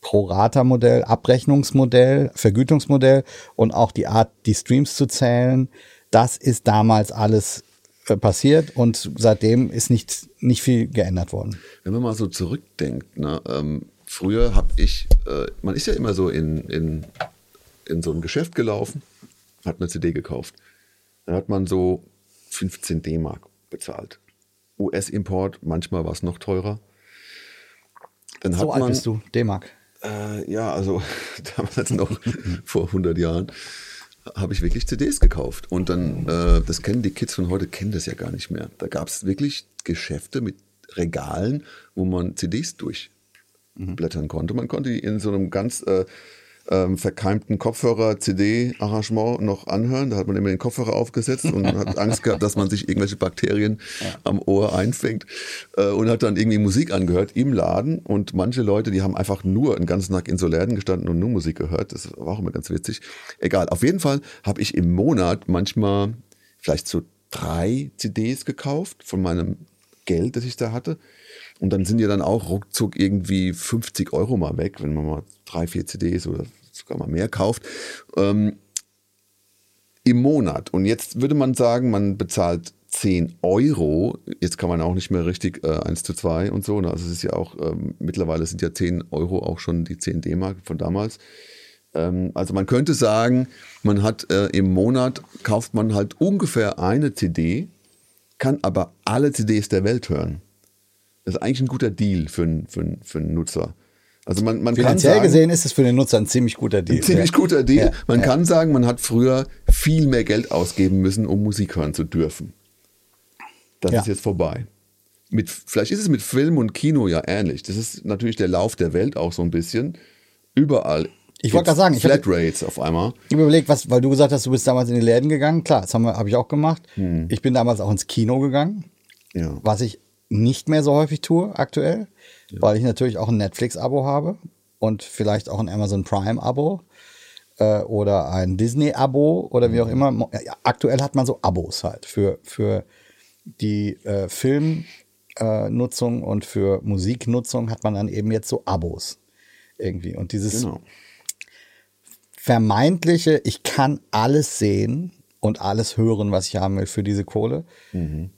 Pro-Rata-Modell, Abrechnungsmodell, Vergütungsmodell und auch die Art, die Streams zu zählen, das ist damals alles passiert und seitdem ist nicht, nicht viel geändert worden. Wenn man mal so zurückdenkt, ne, ähm, früher habe ich, äh, man ist ja immer so in, in, in so ein Geschäft gelaufen, hat eine CD gekauft. Dann hat man so 15 D-Mark bezahlt. US-Import, manchmal war es noch teurer. Dann so alt man, bist du, D-Mark. Äh, ja, also [LAUGHS] damals noch vor 100 Jahren habe ich wirklich CDs gekauft. Und dann, äh, das kennen die Kids von heute, kennen das ja gar nicht mehr. Da gab es wirklich Geschäfte mit Regalen, wo man CDs durchblättern konnte. Man konnte die in so einem ganz äh, ähm, verkeimten Kopfhörer-CD-Arrangement noch anhören. Da hat man immer den Kopfhörer aufgesetzt und [LAUGHS] hat Angst gehabt, dass man sich irgendwelche Bakterien ja. am Ohr einfängt äh, und hat dann irgendwie Musik angehört im Laden. Und manche Leute, die haben einfach nur einen ganzen Tag in so Läden gestanden und nur Musik gehört. Das war auch immer ganz witzig. Egal, auf jeden Fall habe ich im Monat manchmal vielleicht so drei CDs gekauft von meinem Geld, das ich da hatte. Und dann sind ja dann auch ruckzuck irgendwie 50 Euro mal weg, wenn man mal drei, vier CDs oder sogar mal mehr kauft, ähm, im Monat. Und jetzt würde man sagen, man bezahlt 10 Euro. Jetzt kann man auch nicht mehr richtig äh, 1 zu 2 und so. Ne? Also es ist ja auch, ähm, mittlerweile sind ja 10 Euro auch schon die 10 D-Mark von damals. Ähm, also man könnte sagen, man hat äh, im Monat kauft man halt ungefähr eine CD, kann aber alle CDs der Welt hören. Das ist eigentlich ein guter Deal für, für, für einen Nutzer. Also man, man kann Finanziell sagen, gesehen ist es für den Nutzer ein ziemlich guter Deal. ein ziemlich ja. guter Deal. Ja, Man ja. kann sagen, man hat früher viel mehr Geld ausgeben müssen, um Musik hören zu dürfen. Das ist jetzt vorbei. Mit, vielleicht ist es mit Film und Kino ja ähnlich. Das ist natürlich der Lauf der Welt auch so ein bisschen. Überall. Ich wollte gerade sagen, ich Flatrates auf einmal. Ich habe überlegt, was, weil du gesagt hast, du bist damals in die Läden gegangen. Klar, das habe hab ich auch gemacht. Hm. Ich bin damals auch ins Kino gegangen, Ja. was ich nicht mehr so häufig tue aktuell, weil ich natürlich auch ein Netflix-Abo habe und vielleicht auch ein Amazon Prime-Abo äh, oder ein Disney-Abo oder wie auch immer. Mo- Ja, aktuell hat man so Abos halt für, für die äh, Filmnutzung und für Musiknutzung hat man dann eben jetzt so Abos irgendwie. Und dieses Genau. vermeintliche, ich kann alles sehen und alles hören, was ich haben will für diese Kohle.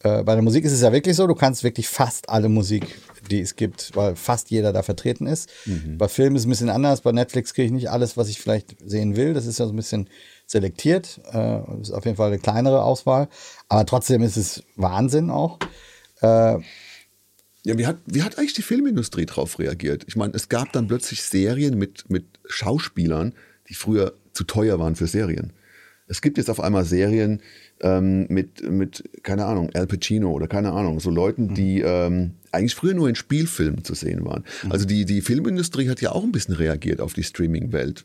Äh, bei der Musik ist es ja wirklich so, du kannst wirklich fast alle Musik, die es gibt, weil fast jeder da vertreten ist. Bei Filmen ist es ein bisschen anders, bei Netflix kriege ich nicht alles, was ich vielleicht sehen will. Das ist ja so ein bisschen selektiert, äh, ist auf jeden Fall eine kleinere Auswahl, aber trotzdem ist es Wahnsinn auch. Äh, Ja, wie hat, wie hat eigentlich die Filmindustrie darauf reagiert? Ich meine, es gab dann plötzlich Serien mit, mit Schauspielern, die früher zu teuer waren für Serien. Es gibt jetzt auf einmal Serien ähm, mit, mit, keine Ahnung, Al Pacino oder keine Ahnung, so Leuten, die ähm, eigentlich früher nur in Spielfilmen zu sehen waren. Also die, die Filmindustrie hat ja auch ein bisschen reagiert auf die Streaming-Welt.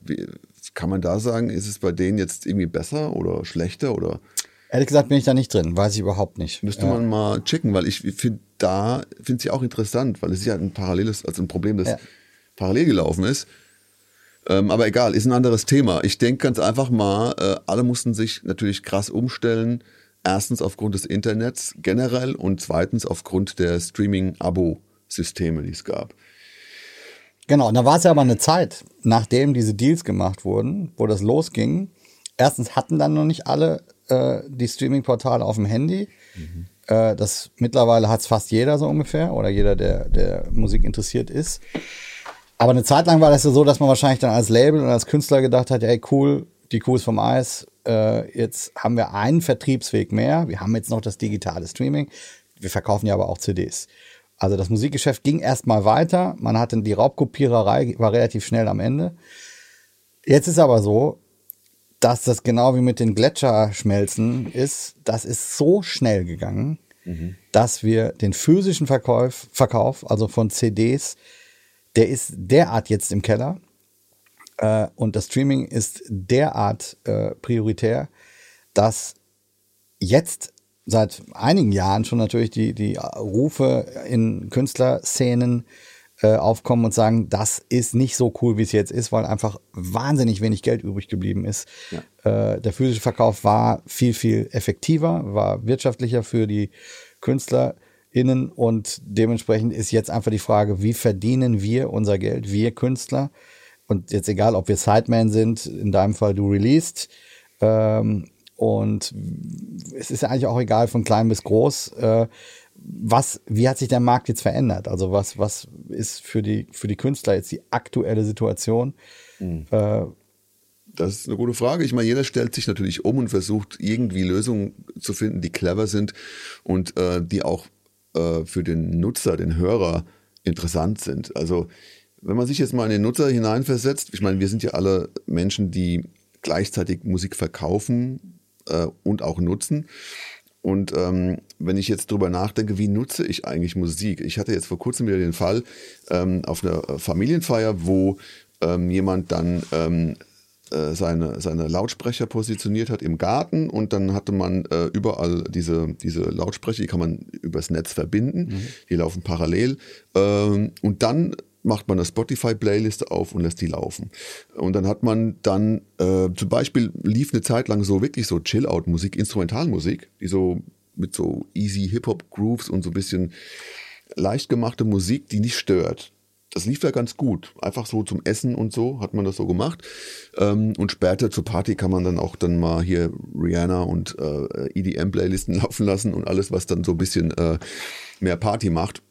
Kann man da sagen, ist es bei denen jetzt irgendwie besser oder schlechter oder ehrlich gesagt bin ich da nicht drin, weiß ich überhaupt nicht. Müsste man mal checken, weil ich finde da finde es ja auch interessant, weil es ist ja ein paralleles, also ein Problem, das Ja. parallel gelaufen ist. Ähm, aber egal, ist ein anderes Thema. Ich denke ganz einfach mal, äh, alle mussten sich natürlich krass umstellen. Erstens aufgrund des Internets generell und zweitens aufgrund der Streaming-Abo-Systeme, die es gab. Genau, und da war es ja aber eine Zeit, nachdem diese Deals gemacht wurden, wo das losging. Erstens hatten dann noch nicht alle äh, die Streaming-Portale auf dem Handy. Äh, das mittlerweile hat es fast jeder so ungefähr oder jeder, der, der Musik interessiert ist. Aber eine Zeit lang war das ja so, dass man wahrscheinlich dann als Label und als Künstler gedacht hat, ey cool, die Kuh ist vom Eis, äh, jetzt haben wir einen Vertriebsweg mehr. Wir haben jetzt noch das digitale Streaming. Wir verkaufen ja aber auch CDs. Also das Musikgeschäft ging erstmal weiter. Man hatte die Raubkopiererei, war relativ schnell am Ende. Jetzt ist aber so, dass das genau wie mit den Gletscherschmelzen ist. Das ist so schnell gegangen, dass wir den physischen Verkauf, Verkauf, also von CDs, der ist derart jetzt im Keller. Äh, und das Streaming ist derart äh, prioritär, dass jetzt seit einigen Jahren schon natürlich die, die Rufe in Künstlerszenen äh, aufkommen und sagen, das ist nicht so cool, wie es jetzt ist, weil einfach wahnsinnig wenig Geld übrig geblieben ist. Äh, der physische Verkauf war viel, viel effektiver, war wirtschaftlicher für die KünstlerInnen und dementsprechend ist jetzt einfach die Frage, wie verdienen wir unser Geld, wir Künstler? Und jetzt egal, ob wir Sideman sind, in deinem Fall du released, ähm, und es ist ja eigentlich auch egal von klein bis groß. Äh, was, wie hat sich der Markt jetzt verändert? Also was, was ist für die, für die Künstler jetzt die aktuelle Situation? Äh, Das ist eine gute Frage. Ich meine, jeder stellt sich natürlich um und versucht irgendwie Lösungen zu finden, die clever sind und äh, die auch äh, für den Nutzer, den Hörer interessant sind. Also wenn man sich jetzt mal in den Nutzer hineinversetzt, ich meine, wir sind ja alle Menschen, die gleichzeitig Musik verkaufen äh, und auch nutzen. Und ähm, wenn ich jetzt drüber nachdenke, wie nutze ich eigentlich Musik? Ich hatte jetzt vor kurzem wieder den Fall ähm, auf einer Familienfeier, wo ähm, jemand dann ähm, äh, seine, seine Lautsprecher positioniert hat im Garten und dann hatte man äh, überall diese, diese Lautsprecher, die kann man übers Netz verbinden, die laufen parallel ähm, und dann macht man eine Spotify-Playliste auf und lässt die laufen. Und dann hat man dann, äh, zum Beispiel lief eine Zeit lang so wirklich so Chill-Out-Musik, Instrumentalmusik, die so mit so easy Hip-Hop-Grooves und so ein bisschen leicht gemachte Musik, die nicht stört. Das lief ja ganz gut. Einfach so zum Essen und so hat man das so gemacht. Ähm, und später zur Party kann man dann auch dann mal hier Rihanna und äh, EDM-Playlisten [LAUGHS] laufen lassen und alles, was dann so ein bisschen äh, mehr Party macht.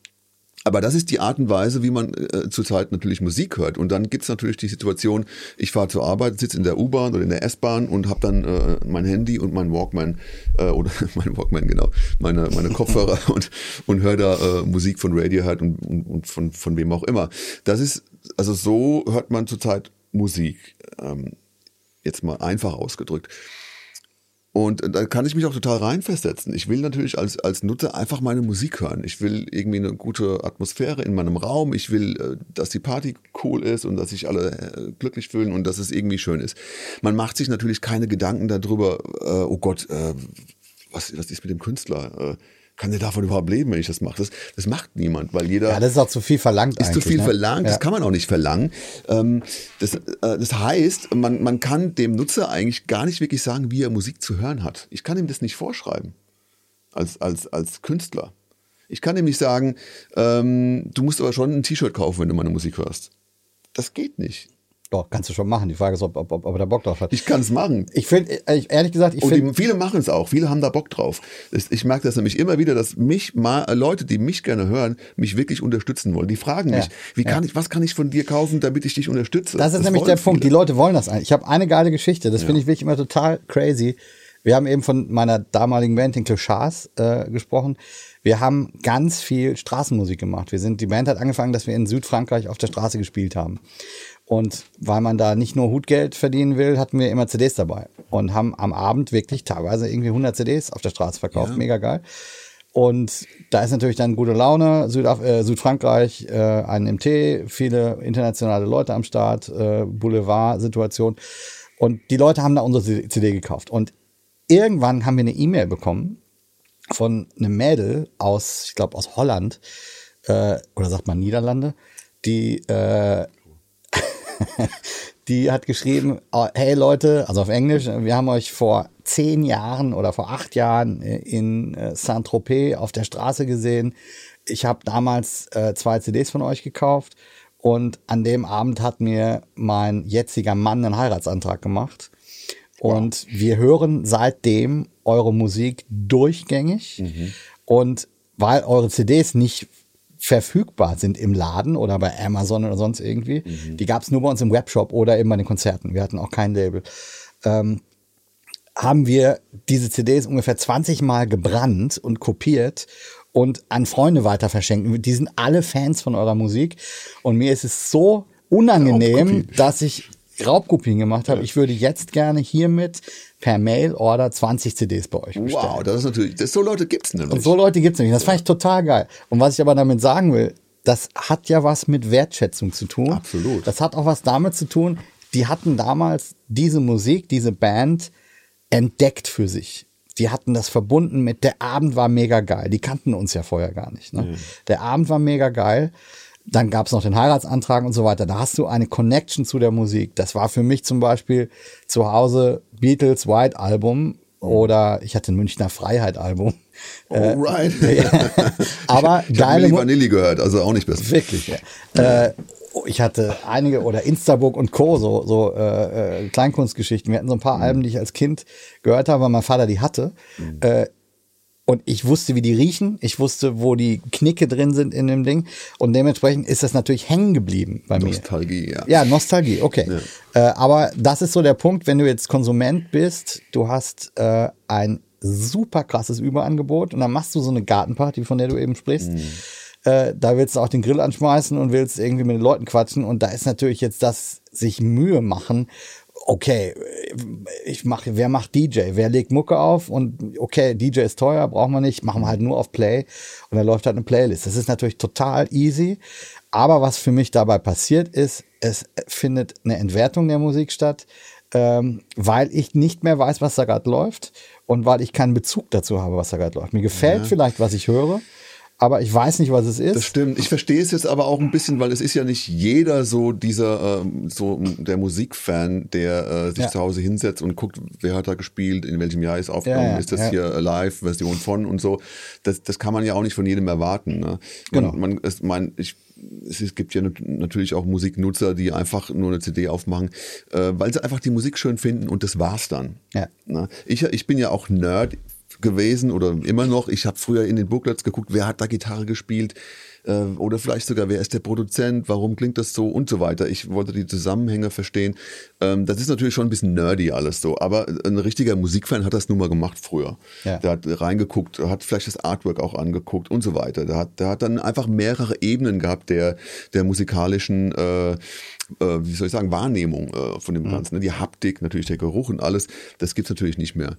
Aber das ist die Art und Weise, wie man äh, zurzeit natürlich Musik hört. Und dann gibt's natürlich die Situation, ich fahre zur Arbeit, sitze in der U-Bahn oder in der S-Bahn und habe dann äh, mein Handy und mein Walkman, äh, oder [LAUGHS] mein Walkman, genau, meine, meine Kopfhörer [LAUGHS] und, und höre da äh, Musik von Radiohead und, und, und von, von wem auch immer. Das ist, also so hört man zurzeit Musik. Ähm, jetzt mal einfach ausgedrückt. Und da kann ich mich auch total reinversetzen. Ich will natürlich als, als Nutzer einfach meine Musik hören. Ich will irgendwie eine gute Atmosphäre in meinem Raum. Ich will, äh, dass die Party cool ist und dass sich alle äh, glücklich fühlen und dass es irgendwie schön ist. Man macht sich natürlich keine Gedanken darüber, äh, oh Gott, was, was ist mit dem Künstler? Kann der davon überhaupt leben, wenn ich das mache? Das, das macht niemand, weil jeder. Ja, das ist auch zu viel verlangt. Ist zu viel ne? verlangt, ja. das kann man auch nicht verlangen. Ähm, das, äh, das heißt, man, man kann dem Nutzer eigentlich gar nicht wirklich sagen, wie er Musik zu hören hat. Ich kann ihm das nicht vorschreiben, als, als, als Künstler. Ich kann ihm nicht sagen, ähm, du musst aber schon ein T-Shirt kaufen, wenn du meine Musik hörst. Das geht nicht. Doch, kannst du schon machen. Die Frage ist, ob, ob, ob er da Bock drauf hat. Ich kann es machen. Ich finde, ehrlich gesagt, ich Und die, finde. viele machen es auch. Viele haben da Bock drauf. Das, ich merke das nämlich immer wieder, dass mich mal äh, Leute, die mich gerne hören, mich wirklich unterstützen wollen. Die fragen mich, Ja, wie kann ja. ich, was kann ich von dir kaufen, damit ich dich unterstütze? Das ist nämlich wollen der Punkt. Die viele. Leute wollen das eigentlich. Ich habe eine geile Geschichte. Das finde ich wirklich immer total crazy. Wir haben eben von meiner damaligen Band, den Clochards, äh, gesprochen. Wir haben ganz viel Straßenmusik gemacht. Wir sind, die Band hat angefangen, dass wir in Südfrankreich auf der Straße gespielt haben. Und weil man da nicht nur Hutgeld verdienen will, hatten wir immer CDs dabei und haben am Abend wirklich teilweise irgendwie 100 CDs auf der Straße verkauft. Ja. Mega geil. Und da ist natürlich dann gute Laune, Südaf äh, Südfrankreich, äh, ein MT, viele internationale Leute am Start, äh, Boulevard-Situation. Und die Leute haben da unsere CD gekauft. Und irgendwann haben wir eine E-Mail bekommen von einem Mädel aus, ich glaube, aus Holland, äh, oder sagt man Niederlande, die, äh, die hat geschrieben, oh, hey Leute, also auf Englisch, wir haben euch vor zehn Jahren oder vor acht Jahren äh, in äh, Saint-Tropez auf der Straße gesehen. Ich habe damals äh, zwei CDs von euch gekauft und an dem Abend hat mir mein jetziger Mann einen Heiratsantrag gemacht. Und wir hören seitdem eure Musik durchgängig. Und weil eure CDs nicht verfügbar sind im Laden oder bei Amazon oder sonst irgendwie, die gab es nur bei uns im Webshop oder eben bei den Konzerten. Wir hatten auch kein Label. Ähm, haben wir diese CDs ungefähr 20 Mal gebrannt und kopiert und an Freunde weiter verschenkt. Die sind alle Fans von eurer Musik. Und mir ist es so unangenehm, dass ich Raubkopien gemacht habe. Ich würde jetzt gerne hiermit per Mail-Order 20 CDs bei euch bestellen. Wow, das ist natürlich, das, so Leute gibt's nämlich. Und so Leute gibt's nämlich. Das fand ich total geil. Und was ich aber damit sagen will, das hat ja was mit Wertschätzung zu tun. Absolut. Das hat auch was damit zu tun, die hatten damals diese Musik, diese Band entdeckt für sich. Die hatten das verbunden mit, der Abend war mega geil. Die kannten uns ja vorher gar nicht. Ne? Der Abend war mega geil. Dann gab's noch den Heiratsantrag und so weiter. Da hast du eine Connection zu der Musik. Das war für mich zum Beispiel zu Hause Beatles White Album oder ich hatte ein Münchner Freiheit Album. [LAUGHS] Alright. [LAUGHS] Aber ich habe geile Milli Vanilli gehört, also auch nicht besser. Wirklich, ja. Äh, ich hatte einige oder Instabook und Co. so, so äh, äh, Kleinkunstgeschichten. Wir hatten so ein Mhm. paar Alben, die ich als Kind gehört habe, weil mein Vater die hatte. Äh, und ich wusste, wie die riechen. Ich wusste, wo die Knicke drin sind in dem Ding. Und dementsprechend ist das natürlich hängen geblieben bei mir. Nostalgie, ja. Ja, Nostalgie, okay. Äh, aber das ist so der Punkt, wenn du jetzt Konsument bist, du hast äh, ein super krasses Überangebot und dann machst du so eine Gartenparty, von der du eben sprichst. Äh, da willst du auch den Grill anschmeißen und willst irgendwie mit den Leuten quatschen und da ist natürlich jetzt das sich Mühe machen. Okay, ich mache, wer macht DJ? Wer legt Mucke auf? Und okay, DJ ist teuer, braucht man nicht, machen wir halt nur auf Play und dann läuft halt eine Playlist. Das ist natürlich total easy. Aber was für mich dabei passiert ist, es findet eine Entwertung der Musik statt, ähm, weil ich nicht mehr weiß, was da gerade läuft und weil ich keinen Bezug dazu habe, was da gerade läuft. Mir gefällt vielleicht, was ich höre, aber ich weiß nicht, was es ist. Das stimmt. Ich verstehe es jetzt aber auch ein bisschen, weil es ist ja nicht jeder so dieser, ähm, so der Musikfan, der äh, sich Ja. zu Hause hinsetzt und guckt, wer hat da gespielt, in welchem Jahr ist aufgenommen, Ja, ja, ist das hier Live-Version von und so. Das, das kann man ja auch nicht von jedem erwarten. Ne? Genau. Man, es, mein, ich, es gibt ja nat- natürlich auch Musiknutzer, die einfach nur eine CD aufmachen, äh, weil sie einfach die Musik schön finden und das war's dann. Ja. Ne? Ich, ich bin ja auch Nerd gewesen oder immer noch. Ich habe früher in den Booklets geguckt, wer hat da Gitarre gespielt. Äh, oder vielleicht sogar, wer ist der Produzent, warum klingt das so und so weiter. Ich wollte die Zusammenhänge verstehen. Ähm, das ist natürlich schon ein bisschen nerdy alles so, aber ein richtiger Musikfan hat das nun mal gemacht früher. Ja. Der hat reingeguckt, hat vielleicht das Artwork auch angeguckt und so weiter. Der hat, der hat dann einfach mehrere Ebenen gehabt der, der musikalischen äh, äh, wie soll ich sagen, Wahrnehmung äh, von dem Ganzen. Ne? Die Haptik, natürlich der Geruch und alles, das gibt's natürlich nicht mehr.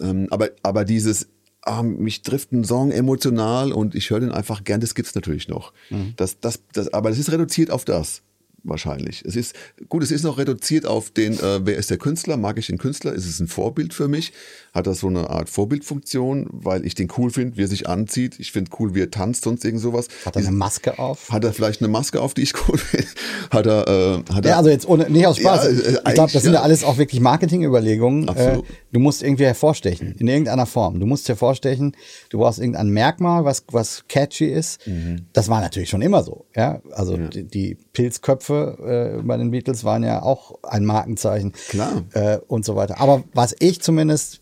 Ähm, aber, aber dieses, ah, mich trifft ein Song emotional und ich höre den einfach gern, das gibt's natürlich noch. Das, das, das, aber das ist reduziert auf das. Wahrscheinlich. Es ist, gut, es ist noch reduziert auf den, äh, wer ist der Künstler? Mag ich den Künstler? Ist es ein Vorbild für mich? Hat das so eine Art Vorbildfunktion, weil ich den cool finde, wie er sich anzieht? Ich finde cool, wie er tanzt, sonst irgend sowas. Hat er eine Maske auf? Hat er vielleicht eine Maske auf, die ich cool finde? [LAUGHS] Hat er, äh, hat er Ja, also jetzt ohne, nicht aus Spaß. Ja, äh, ich glaube, das sind ja ja. alles auch wirklich Marketingüberlegungen. Äh, du musst irgendwie hervorstechen, in irgendeiner Form. Du musst hervorstechen, du brauchst irgendein Merkmal, was, was catchy ist. Mhm. Das war natürlich schon immer so. Ja, also Die, die Pilzköpfe äh, bei den Beatles waren ja auch ein Markenzeichen. Klar. Äh, und so weiter. Aber was ich zumindest,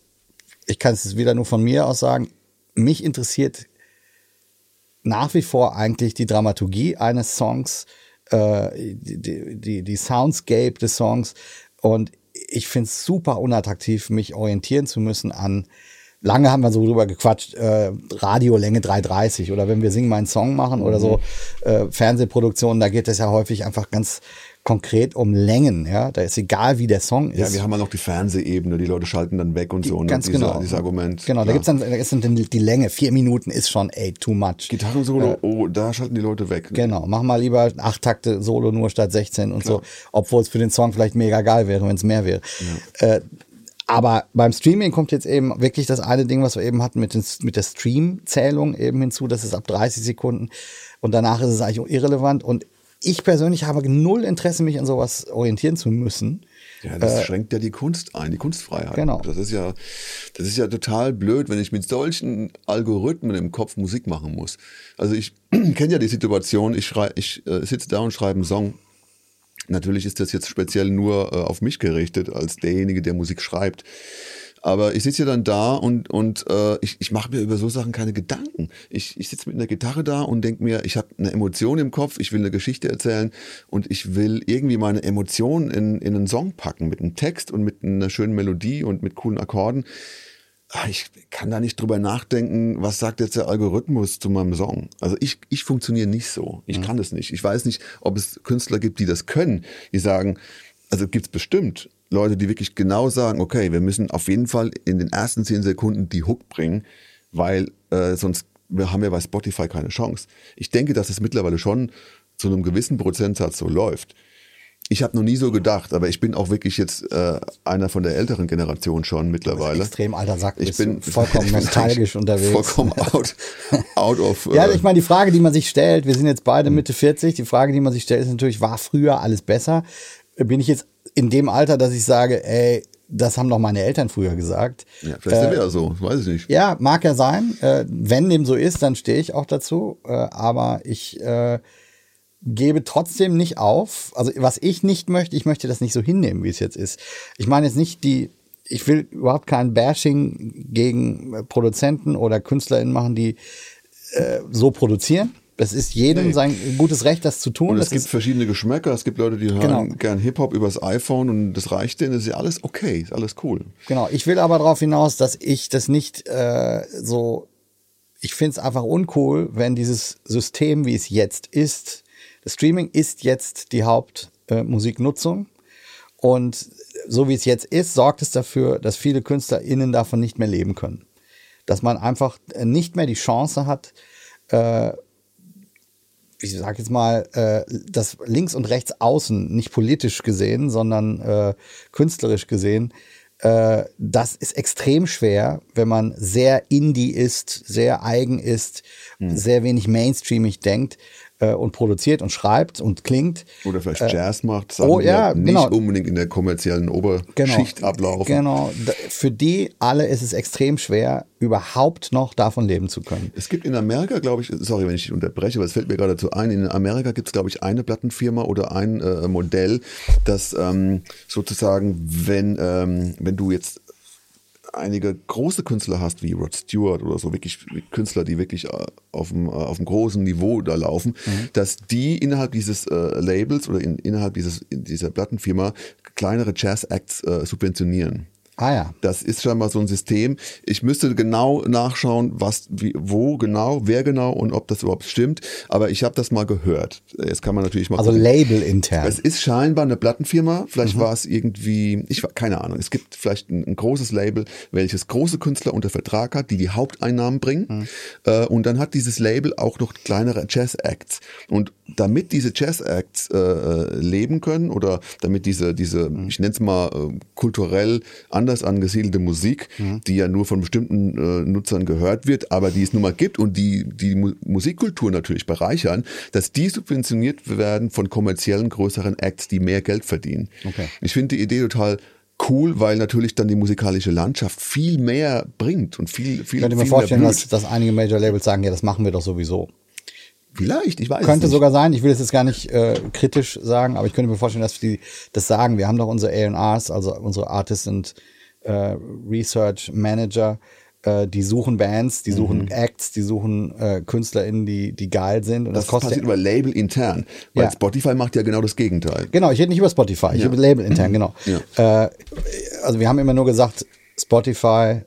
ich kann es wieder nur von mir aus sagen, mich interessiert nach wie vor eigentlich die Dramaturgie eines Songs, äh, die, die, die Soundscape des Songs. Und ich finde es super unattraktiv, mich orientieren zu müssen an, lange haben wir so drüber gequatscht, äh, Radiolänge 330 oder wenn wir singen mal einen Song machen oder so, äh, Fernsehproduktionen, da geht es ja häufig einfach ganz konkret um Längen, ja, da ist egal, wie der Song ist. ja, wir haben ja noch die Fernsehebene, die Leute schalten dann weg und so. Ne? Ganz Dieser- genau. Dieses Argument. Genau, da klar. gibt's dann, da ist dann die, Länge, vier Minuten ist schon, ey, too much. Gitarrensolo, oh, da schalten die Leute weg. Genau, mach mal lieber acht Takte Solo nur statt 16 und so, obwohl es für den Song vielleicht mega geil wäre, wenn es mehr wäre. Äh, aber beim Streaming kommt jetzt eben wirklich das eine Ding, was wir eben hatten mit, den, mit der Stream-Zählung eben hinzu, das ist ab 30 Sekunden und danach ist es eigentlich irrelevant und ich persönlich habe null Interesse, mich an sowas orientieren zu müssen. Ja, das schränkt ja die Kunst ein, die Kunstfreiheit. Äh, Genau. Das ist ja, das ist ja total blöd, wenn ich mit solchen Algorithmen im Kopf Musik machen muss. Also ich [CLEARS THROAT] kenne ja die Situation, ich, schrei, ich äh, sitze da und schreibe einen Song. Natürlich ist das jetzt speziell nur äh, auf mich gerichtet, als derjenige, der Musik schreibt. Aber ich sitze ja dann da und, und äh, ich, ich mache mir über so Sachen keine Gedanken. Ich, ich sitze mit einer Gitarre da und denke mir, ich habe eine Emotion im Kopf, ich will eine Geschichte erzählen und ich will irgendwie meine Emotionen in, in einen Song packen mit einem Text und mit einer schönen Melodie und mit coolen Akkorden. Ich kann da nicht drüber nachdenken, was sagt jetzt der Algorithmus zu meinem Song. Also ich, ich funktioniere nicht so. Ich kann das nicht. Ich weiß nicht, ob es Künstler gibt, die das können, die sagen, also gibt's bestimmt Leute, die wirklich genau sagen, okay, wir müssen auf jeden Fall in den ersten zehn Sekunden die Hook bringen, weil äh, sonst wir haben ja bei Spotify keine Chance. Ich denke, dass es mittlerweile schon zu einem gewissen Prozentsatz so läuft. Ich habe noch nie so gedacht, aber ich bin auch wirklich jetzt äh, einer von der älteren Generation schon mittlerweile. Extrem alter Sack, Ich bin vollkommen [LAUGHS] nostalgisch unterwegs. Vollkommen out, out of. Ja, äh, ich meine, die Frage, die man sich stellt, wir sind jetzt beide Mitte 40, die Frage, die man sich stellt, ist natürlich, war früher alles besser? Bin ich jetzt in dem Alter, dass ich sage, ey, das haben doch meine Eltern früher gesagt. ja, vielleicht sind wir ja so, weiß ich nicht. Ja, mag ja sein. Äh, wenn dem so ist, dann stehe ich auch dazu. Äh, aber ich äh, gebe trotzdem nicht auf. Also was ich nicht möchte, ich möchte das nicht so hinnehmen, wie es jetzt ist. Ich meine jetzt nicht die, ich will überhaupt kein Bashing gegen äh, Produzenten oder KünstlerInnen machen, die äh, so produzieren. Das ist jedem Nee. sein gutes Recht, das zu tun. Und das es gibt ist, verschiedene Geschmäcker. Es gibt Leute, die hören Genau. gern Hip-Hop übers iPhone und das reicht denen. Das ist ja alles okay, ist alles cool. Genau, ich will aber darauf hinaus, dass ich das nicht äh, so, ich finde es einfach uncool, wenn dieses System, wie es jetzt ist, das Streaming ist jetzt die Hauptmusiknutzung äh, Musiknutzung. und so wie es jetzt ist, sorgt es dafür, dass viele KünstlerInnen davon nicht mehr leben können. Dass man einfach nicht mehr die Chance hat, äh, ich sage jetzt mal, äh, das links und rechts außen, nicht politisch gesehen, sondern äh, künstlerisch gesehen, äh, das ist extrem schwer, wenn man sehr indie ist, sehr eigen ist, sehr wenig mainstreamig denkt äh, und produziert und schreibt und klingt. Oder vielleicht Jazz macht, Sachen, oh, die ja, nicht genau. unbedingt in der kommerziellen Oberschicht ablaufen. Genau. Für die alle ist es extrem schwer, überhaupt noch davon leben zu können. Es gibt in Amerika, glaube ich, sorry, wenn ich dich unterbreche, aber es fällt mir gerade dazu ein, in Amerika gibt es, glaube ich, eine Plattenfirma oder ein äh, Modell, das ähm, sozusagen, wenn, ähm, wenn du jetzt einige große Künstler hast, wie Rod Stewart oder so, wirklich Künstler, die wirklich äh, auf dem, äh, auf dem großen Niveau da laufen, mhm. dass die innerhalb dieses äh, Labels oder in, innerhalb dieses, dieser Plattenfirma kleinere Jazz-Acts äh, subventionieren. Ah ja. Das ist scheinbar so ein System. Ich müsste genau nachschauen, was, wie, wo genau, wer genau und ob das überhaupt stimmt. Aber ich habe das mal gehört. Jetzt kann man natürlich mal. Also gucken. Label intern. Es ist scheinbar eine Plattenfirma. Vielleicht mhm. war es irgendwie, ich war keine Ahnung. Es gibt vielleicht ein, ein, großes Label, welches große Künstler unter Vertrag hat, die die Haupteinnahmen bringen. Mhm. Äh, und dann hat dieses Label auch noch kleinere Jazz Acts. Und damit diese Jazz Acts äh, äh, leben können oder damit diese, diese, mhm. ich nenne es mal äh, kulturell anders angesiedelte Musik, mhm. die ja nur von bestimmten äh, Nutzern gehört wird, aber die es nun mal gibt und die die Mu Musikkultur natürlich bereichern, dass die subventioniert werden von kommerziellen größeren Acts, die mehr Geld verdienen. Okay. Ich finde die Idee total cool, weil natürlich dann die musikalische Landschaft viel mehr bringt und viel, viel, ich könnte mir vorstellen, dass, dass einige Major Labels sagen, ja, das machen wir doch sowieso. Vielleicht, ich weiß Könnte sogar sein, ich will es jetzt gar nicht äh, kritisch sagen, aber ich könnte mir vorstellen, dass die das sagen. Wir haben doch unsere A&Rs, also unsere Artists und äh, Research Manager, äh, die suchen Bands, die suchen mhm. Acts, die suchen äh, KünstlerInnen, die, die geil sind. Und das, das kostet passiert über Label intern, weil ja. Spotify macht ja genau das Gegenteil. Genau, ich rede nicht über Spotify, ich ja. über Label intern, genau. Ja. Äh, also wir haben immer nur gesagt, Spotify,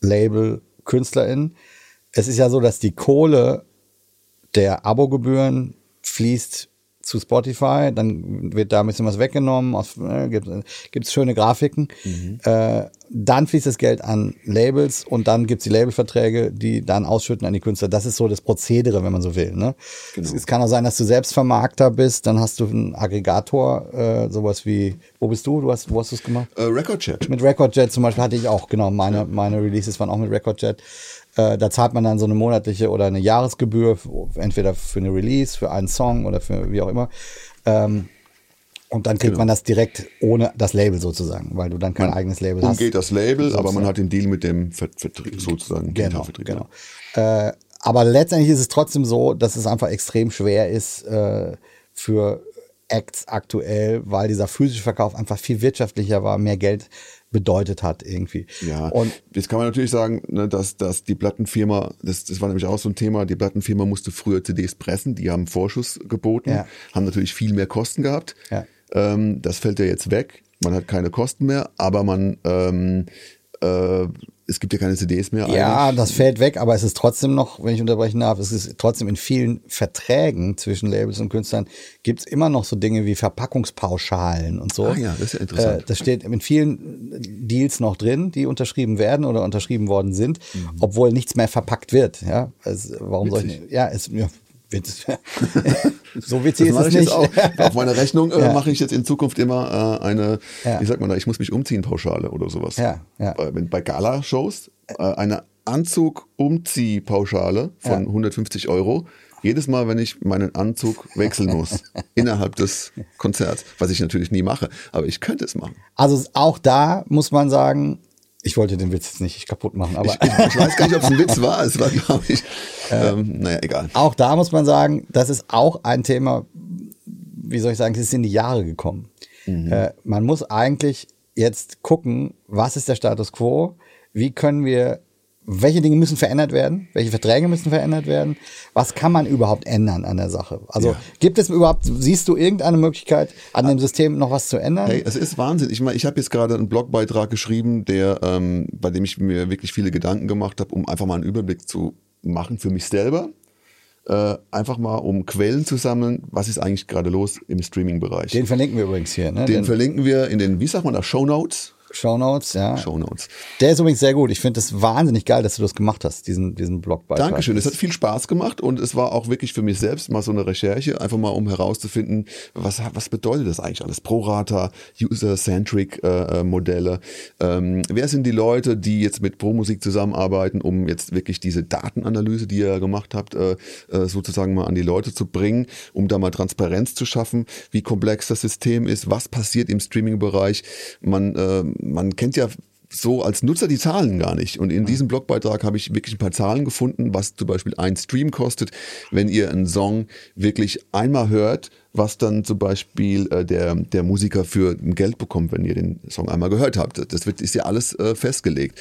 Label, KünstlerInnen. Es ist ja so, dass die Kohle der Abogebühren fließt zu Spotify, dann wird da ein bisschen was weggenommen, aus, äh, gibt es schöne Grafiken. Mhm. Äh, dann fließt das Geld an Labels und dann gibt es die Labelverträge, die dann ausschütten an die Künstler. Das ist so das Prozedere, wenn man so will. Ne? Genau. Es, es, kann auch sein, dass du selbst Vermarkter bist, dann hast du einen Aggregator, äh, sowas wie, wo bist du? du hast, wo hast du es gemacht? Uh, Recordjet. Mit Recordjet zum Beispiel hatte ich auch, genau, meine, meine Releases waren auch mit Recordjet. Äh, da zahlt man dann so eine monatliche oder eine Jahresgebühr, entweder für eine Release, für einen Song oder für wie auch immer. Ähm, und dann kriegt genau. man das direkt ohne das Label sozusagen, weil du dann kein man eigenes Label hast. geht das Label, sozusagen. aber man hat den Deal mit dem Vertrieb sozusagen. Genau, genau. Äh, aber letztendlich ist es trotzdem so, dass es einfach extrem schwer ist äh, für Acts aktuell, weil dieser physische Verkauf einfach viel wirtschaftlicher war, mehr Geld bedeutet hat irgendwie. Ja, und jetzt kann man natürlich sagen, ne, dass, dass die Plattenfirma, das, das war nämlich auch so ein Thema, die Plattenfirma musste früher CDs pressen, die haben Vorschuss geboten, ja. haben natürlich viel mehr Kosten gehabt. Ja. Ähm, das fällt ja jetzt weg. Man hat keine Kosten mehr, aber man ähm, äh, es gibt ja keine CDs mehr. Ja, eigentlich. das fällt weg, aber es ist trotzdem noch, wenn ich unterbrechen darf, es ist trotzdem in vielen Verträgen zwischen Labels und Künstlern gibt es immer noch so Dinge wie Verpackungspauschalen und so. Ah ja, das ist ja interessant. Äh, das steht in vielen Deals noch drin, die unterschrieben werden oder unterschrieben worden sind, mhm. obwohl nichts mehr verpackt wird. Ja, also, warum Witzig. soll ich? Ja, es, ja, [LAUGHS] so witzig ist es nicht. Auch. Auf meiner Rechnung äh, ja. mache ich jetzt in Zukunft immer äh, eine, ja. wie sagt man da, ich muss mich umziehen Pauschale oder sowas. Ja, ja. Bei, bei Gala-Shows äh, eine Anzug-Umziehpauschale von 150 Euro. Jedes Mal, wenn ich meinen Anzug wechseln muss [LAUGHS] innerhalb des Konzerts, was ich natürlich nie mache, aber ich könnte es machen. Also auch da muss man sagen, ich wollte den Witz jetzt nicht kaputt machen, aber. Ich, ich, weiß gar nicht, ob es ein Witz war. Es war, glaube ich. [LAUGHS] Äh, ähm, naja, egal. Auch da muss man sagen, das ist auch ein Thema, wie soll ich sagen, es ist in die Jahre gekommen. Mhm. Äh, man muss eigentlich jetzt gucken, was ist der Status quo? Wie können wir welche Dinge müssen verändert werden? Welche Verträge müssen verändert werden? Was kann man überhaupt ändern an der Sache? Also ja. gibt es überhaupt, siehst du irgendeine Möglichkeit, an dem System noch was zu ändern? Hey, es ist Wahnsinn. Ich meine, ich habe jetzt gerade einen Blogbeitrag geschrieben, der, ähm, bei dem ich mir wirklich viele Gedanken gemacht habe, um einfach mal einen Überblick zu machen für mich selber. Äh, einfach mal, um Quellen zu sammeln, was ist eigentlich gerade los im Streaming-Bereich. Den verlinken wir übrigens hier. Ne? Den, Den verlinken wir in den, wie sagt man da, Show Notes. Shownotes, ja. Shownotes. Der ist übrigens sehr gut. Ich finde es wahnsinnig geil, dass du das gemacht hast, diesen, diesen Blogbeitrag. Dankeschön. Es hat viel Spaß gemacht und es war auch wirklich für mich selbst mal so eine Recherche, einfach mal um herauszufinden, was, was bedeutet das eigentlich alles? Prorata, User-Centric äh, äh, Modelle. Ähm, wer sind die Leute, die jetzt mit ProMusik zusammenarbeiten, um jetzt wirklich diese Datenanalyse, die ihr gemacht habt, äh, äh, sozusagen mal an die Leute zu bringen, um da mal Transparenz zu schaffen, wie komplex das System ist, was passiert im Streaming-Bereich. Man äh, man kennt ja so als Nutzer die Zahlen gar nicht. Und in diesem Blogbeitrag habe ich wirklich ein paar Zahlen gefunden, was zum Beispiel ein Stream kostet, wenn ihr einen Song wirklich einmal hört, was dann zum Beispiel äh, der, der Musiker für Geld bekommt, wenn ihr den Song einmal gehört habt. Das wird, ist ja alles äh, festgelegt.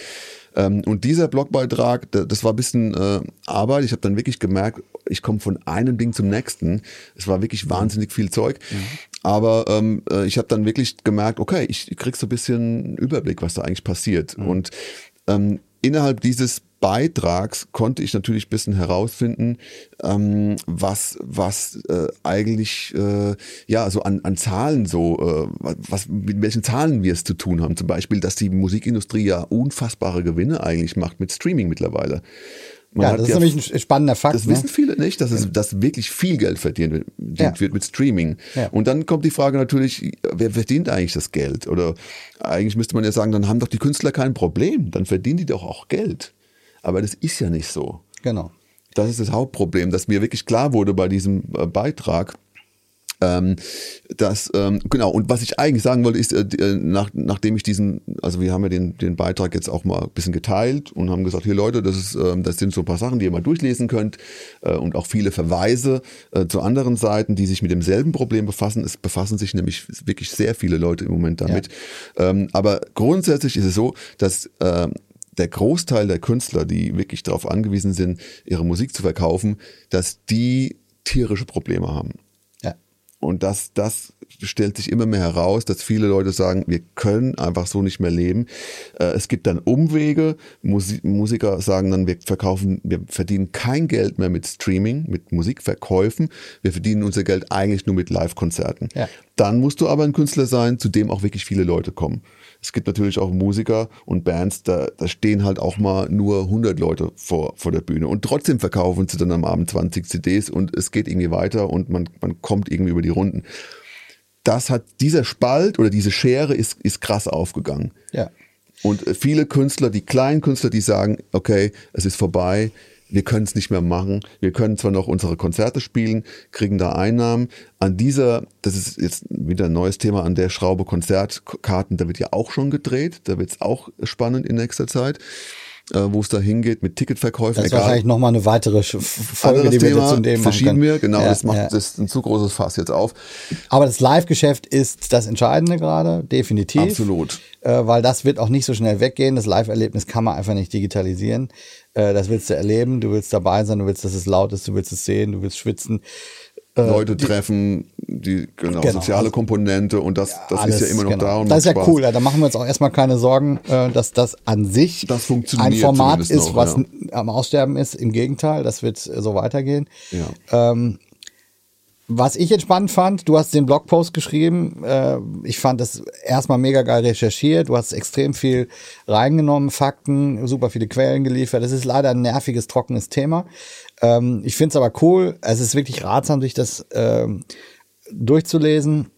Ähm, und dieser Blogbeitrag, das war ein bisschen äh, Arbeit. Ich habe dann wirklich gemerkt, ich komme von einem Ding zum nächsten. Es war wirklich wahnsinnig viel Zeug. Mhm. Aber ähm, äh, ich habe dann wirklich gemerkt, okay, ich krieg so ein bisschen Überblick, was da eigentlich passiert. Mhm. Und ähm, innerhalb dieses Beitrags konnte ich natürlich ein bisschen herausfinden, ähm, was, was äh, eigentlich äh, ja so an, an Zahlen so, äh, was, mit welchen Zahlen wir es zu tun haben. Zum Beispiel, dass die Musikindustrie ja unfassbare Gewinne eigentlich macht mit Streaming mittlerweile. Man ja, das ist ja, nämlich ein spannender Fakt. Das ne? wissen viele nicht, dass es dass wirklich viel Geld verdient wird, ja. wird mit Streaming. Ja. Und dann kommt die Frage natürlich, wer verdient eigentlich das Geld? Oder eigentlich müsste man ja sagen, dann haben doch die Künstler kein Problem, dann verdienen die doch auch Geld. Aber das ist ja nicht so. Genau. Das ist das Hauptproblem, dass mir wirklich klar wurde bei diesem äh, Beitrag, ähm, das, ähm, genau, und was ich eigentlich sagen wollte, ist, äh, äh, nach, nachdem ich diesen, also wir haben ja den, den Beitrag jetzt auch mal ein bisschen geteilt und haben gesagt, hier Leute, das, ist, ähm, das sind so ein paar Sachen, die ihr mal durchlesen könnt äh, und auch viele Verweise äh, zu anderen Seiten, die sich mit demselben Problem befassen. Es befassen sich nämlich wirklich sehr viele Leute im Moment damit. Ja. Ähm, aber grundsätzlich ist es so, dass äh, der Großteil der Künstler, die wirklich darauf angewiesen sind, ihre Musik zu verkaufen, dass die tierische Probleme haben. Ja. Und das, das stellt sich immer mehr heraus, dass viele Leute sagen, wir können einfach so nicht mehr leben. Äh, es gibt dann Umwege. Musiker sagen dann, wir verkaufen, wir verdienen kein Geld mehr mit Streaming, mit Musikverkäufen. Wir verdienen unser Geld eigentlich nur mit Live-Konzerten. Ja. Dann musst du aber ein Künstler sein, zu dem auch wirklich viele Leute kommen. Es gibt natürlich auch Musiker und Bands, da, da stehen halt auch mal nur 100 Leute vor, vor der Bühne und trotzdem verkaufen sie dann am Abend 20 CDs und es geht irgendwie weiter und man, man kommt irgendwie über die Runden. Das hat, dieser Spalt oder diese Schere ist, ist krass aufgegangen. Ja. Und viele Künstler, die kleinen Künstler, die sagen, okay, es ist vorbei, wir können es nicht mehr machen. Wir können zwar noch unsere Konzerte spielen, kriegen da Einnahmen. An dieser, das ist jetzt wieder ein neues Thema, an der Schraube Konzertkarten, da wird ja auch schon gedreht. Da wird es auch spannend in nächster Zeit äh, wo es da hingeht mit Ticketverkäufen. Das ist egal. wahrscheinlich nochmal eine weitere Folge, die wir Thema, zu dem verschieben wir, genau, ja, das macht ja. das ein zu großes Fass jetzt auf. Aber das Live-Geschäft ist das Entscheidende gerade, definitiv. Absolut. Äh, weil das wird auch nicht so schnell weggehen. Das Live-Erlebnis kann man einfach nicht digitalisieren. Äh, das willst du erleben, du willst dabei sein, du willst, dass es laut ist, du willst es sehen, du willst schwitzen. Äh, Leute treffen, die genau, genau, soziale Komponente und das, das alles, ist ja immer noch genau. da. Und das ist ja Spaß. cool, da machen wir uns auch erstmal keine Sorgen, äh, dass das an sich das ein Format ist, noch, was ja. am Aussterben ist. Im Gegenteil, das wird so weitergehen. Ja. Ähm, was ich jetzt spannend fand, du hast den Blogpost geschrieben. Äh, ich fand das erstmal mega geil recherchiert. Du hast extrem viel reingenommen, Fakten, super viele Quellen geliefert. Das ist leider ein nerviges, trockenes Thema. Ähm, ich finde es aber cool. Es ist wirklich ratsam, sich das ähm, durchzulesen.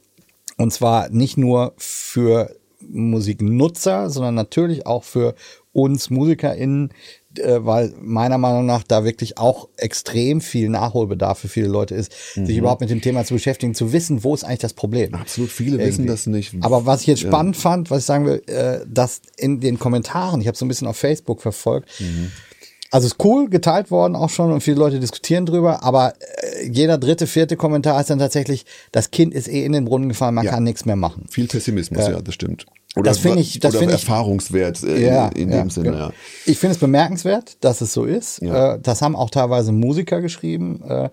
Und zwar nicht nur für Musiknutzer, sondern natürlich auch für uns MusikerInnen, äh, weil meiner Meinung nach da wirklich auch extrem viel Nachholbedarf für viele Leute ist, mhm. sich überhaupt mit dem Thema zu beschäftigen, zu wissen, wo ist eigentlich das Problem. Absolut, viele Irgendwie. wissen das nicht. Aber was ich jetzt spannend ja. fand, was ich sagen will, äh, dass in den Kommentaren, ich habe so ein bisschen auf Facebook verfolgt, mhm. Also ist cool, geteilt worden auch schon und viele Leute diskutieren drüber, aber äh, jeder dritte, vierte Kommentar ist dann tatsächlich, das Kind ist eh in den Brunnen gefallen, man ja. kann nichts mehr machen. Viel Pessimismus, äh, ja, das stimmt. Oder, das finde ich, das finde ich Erfahrungswert äh, ja, in, in ja, dem Sinne. Ja. Ich finde es bemerkenswert, dass es so ist. Äh, das haben auch teilweise Musiker geschrieben. Äh,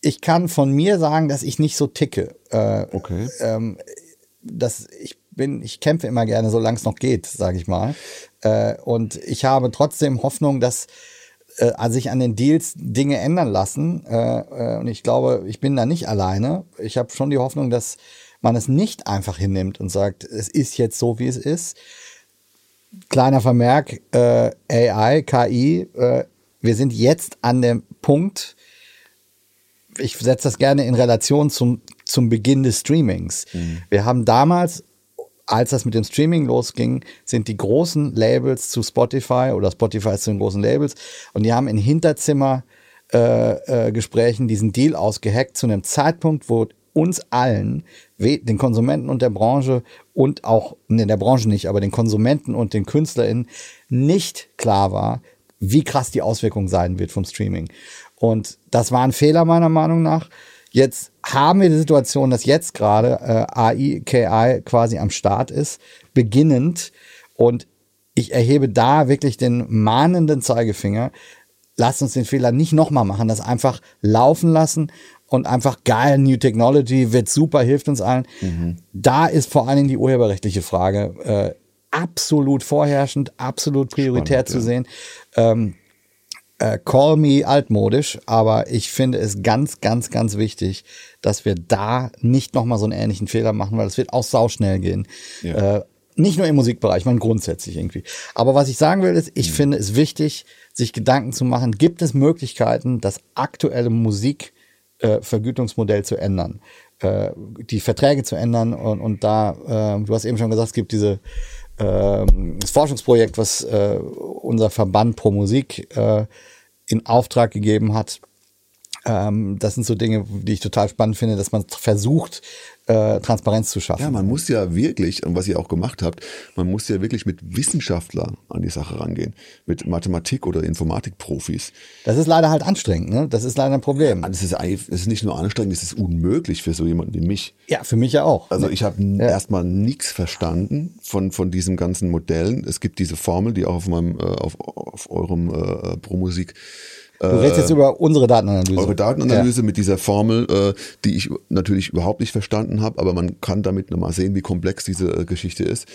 ich kann von mir sagen, dass ich nicht so ticke. Äh, okay. Ähm, dass ich bin, ich kämpfe immer gerne, solange es noch geht, sage ich mal. Äh, und ich habe trotzdem Hoffnung, dass äh, sich an den Deals Dinge ändern lassen. Und ich glaube, ich bin da nicht alleine. Ich habe schon die Hoffnung, dass man es nicht einfach hinnimmt und sagt, es ist jetzt so, wie es ist. Kleiner Vermerk, äh, AI, KI, äh, wir sind jetzt an dem Punkt, ich setze das gerne in Relation zum, zum Beginn des Streamings. Mhm. Wir haben damals, als das mit dem Streaming losging, sind die großen Labels zu Spotify oder Spotify zu den großen Labels und die haben in Hinterzimmer äh, äh, Gesprächen diesen Deal ausgehackt zu einem Zeitpunkt, wo uns allen, den Konsumenten und der Branche und auch, in der Branche nicht, aber den Konsumenten und den KünstlerInnen nicht klar war, wie krass die Auswirkung sein wird vom Streaming. Und das war ein Fehler meiner Meinung nach. Jetzt haben wir die Situation, dass jetzt gerade äh, AI, KI quasi am Start ist, beginnend. Und ich erhebe da wirklich den mahnenden Zeigefinger. Lasst uns den Fehler nicht nochmal machen, das einfach laufen lassen und einfach geil, New Technology wird super, hilft uns allen. Mhm. Da ist vor allen Dingen die urheberrechtliche Frage äh, absolut vorherrschend, absolut prioritär Spannend, zu ja. sehen. Ähm, äh, call me altmodisch, aber ich finde es ganz, ganz, ganz wichtig, dass wir da nicht nochmal so einen ähnlichen Fehler machen, weil es wird auch sauschnell gehen. Ja. Äh, nicht nur im Musikbereich, man grundsätzlich irgendwie. Aber was ich sagen will, ist, ich mhm. finde es wichtig, sich Gedanken zu machen, gibt es Möglichkeiten, das aktuelle Musikvergütungsmodell äh, zu ändern, äh, die Verträge zu ändern und, und da, äh, du hast eben schon gesagt, es gibt diese äh, das Forschungsprojekt, was äh, unser Verband Pro Musik äh, in Auftrag gegeben hat. Ähm, das sind so Dinge, die ich total spannend finde, dass man versucht, äh, Transparenz zu schaffen. Ja, man muss ja wirklich, und was ihr auch gemacht habt, man muss ja wirklich mit Wissenschaftlern an die Sache rangehen, mit Mathematik- oder Informatikprofis. Das ist leider halt anstrengend, ne? Das ist leider ein Problem. Das ist, das ist nicht nur anstrengend, es ist unmöglich für so jemanden wie mich. Ja, für mich ja auch. Also ich habe ja. erstmal nichts verstanden von, von diesen ganzen Modellen. Es gibt diese Formel, die auch auf meinem, äh, auf, auf eurem äh, Pro-Musik Du redest jetzt über unsere Datenanalyse. Eure Datenanalyse ja. mit dieser Formel, äh, die ich natürlich überhaupt nicht verstanden habe, aber man kann damit nochmal sehen, wie komplex diese äh, Geschichte ist.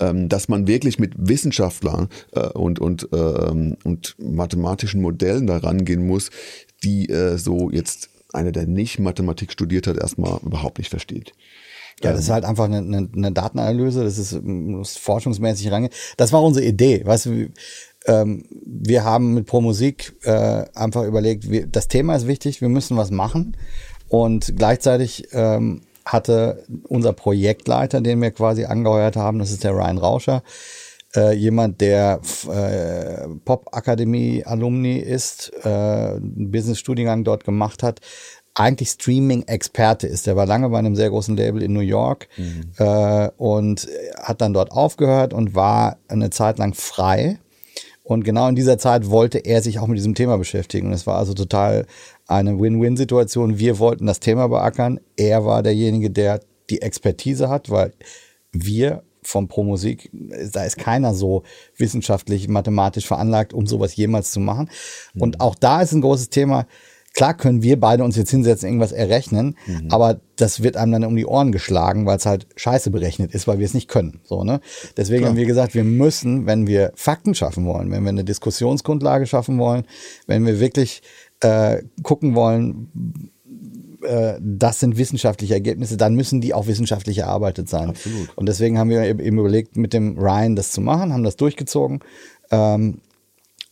Ähm, dass man wirklich mit Wissenschaftlern äh, und, und, ähm, und mathematischen Modellen da rangehen muss, die äh, so jetzt einer, der nicht Mathematik studiert hat, erstmal überhaupt nicht versteht. Ja, das ist halt einfach eine, eine, eine Datenanalyse, das ist, muss forschungsmäßig range. Das war unsere Idee, weißt du, ähm, wir haben mit Pro Musik äh, einfach überlegt, wir, das Thema ist wichtig, wir müssen was machen. Und gleichzeitig ähm, hatte unser Projektleiter, den wir quasi angeheuert haben, das ist der Ryan Rauscher, äh, jemand, der äh, Pop-Akademie-Alumni ist, äh, einen Business-Studiengang dort gemacht hat, eigentlich Streaming-Experte ist. Der war lange bei einem sehr großen Label in New York mhm. äh, und hat dann dort aufgehört und war eine Zeit lang frei und genau in dieser Zeit wollte er sich auch mit diesem Thema beschäftigen. Und es war also total eine Win-Win-Situation. Wir wollten das Thema beackern. Er war derjenige, der die Expertise hat, weil wir vom Pro-Musik, da ist keiner so wissenschaftlich, mathematisch veranlagt, um sowas jemals zu machen. Und mhm. auch da ist ein großes Thema, Klar können wir beide uns jetzt hinsetzen, irgendwas errechnen, mhm. aber das wird einem dann um die Ohren geschlagen, weil es halt scheiße berechnet ist, weil wir es nicht können. So, ne? Deswegen Klar. haben wir gesagt, wir müssen, wenn wir Fakten schaffen wollen, wenn wir eine Diskussionsgrundlage schaffen wollen, wenn wir wirklich äh, gucken wollen, äh, das sind wissenschaftliche Ergebnisse, dann müssen die auch wissenschaftlich erarbeitet sein. Absolut. Und deswegen haben wir eben überlegt, mit dem Ryan das zu machen, haben das durchgezogen. Ähm,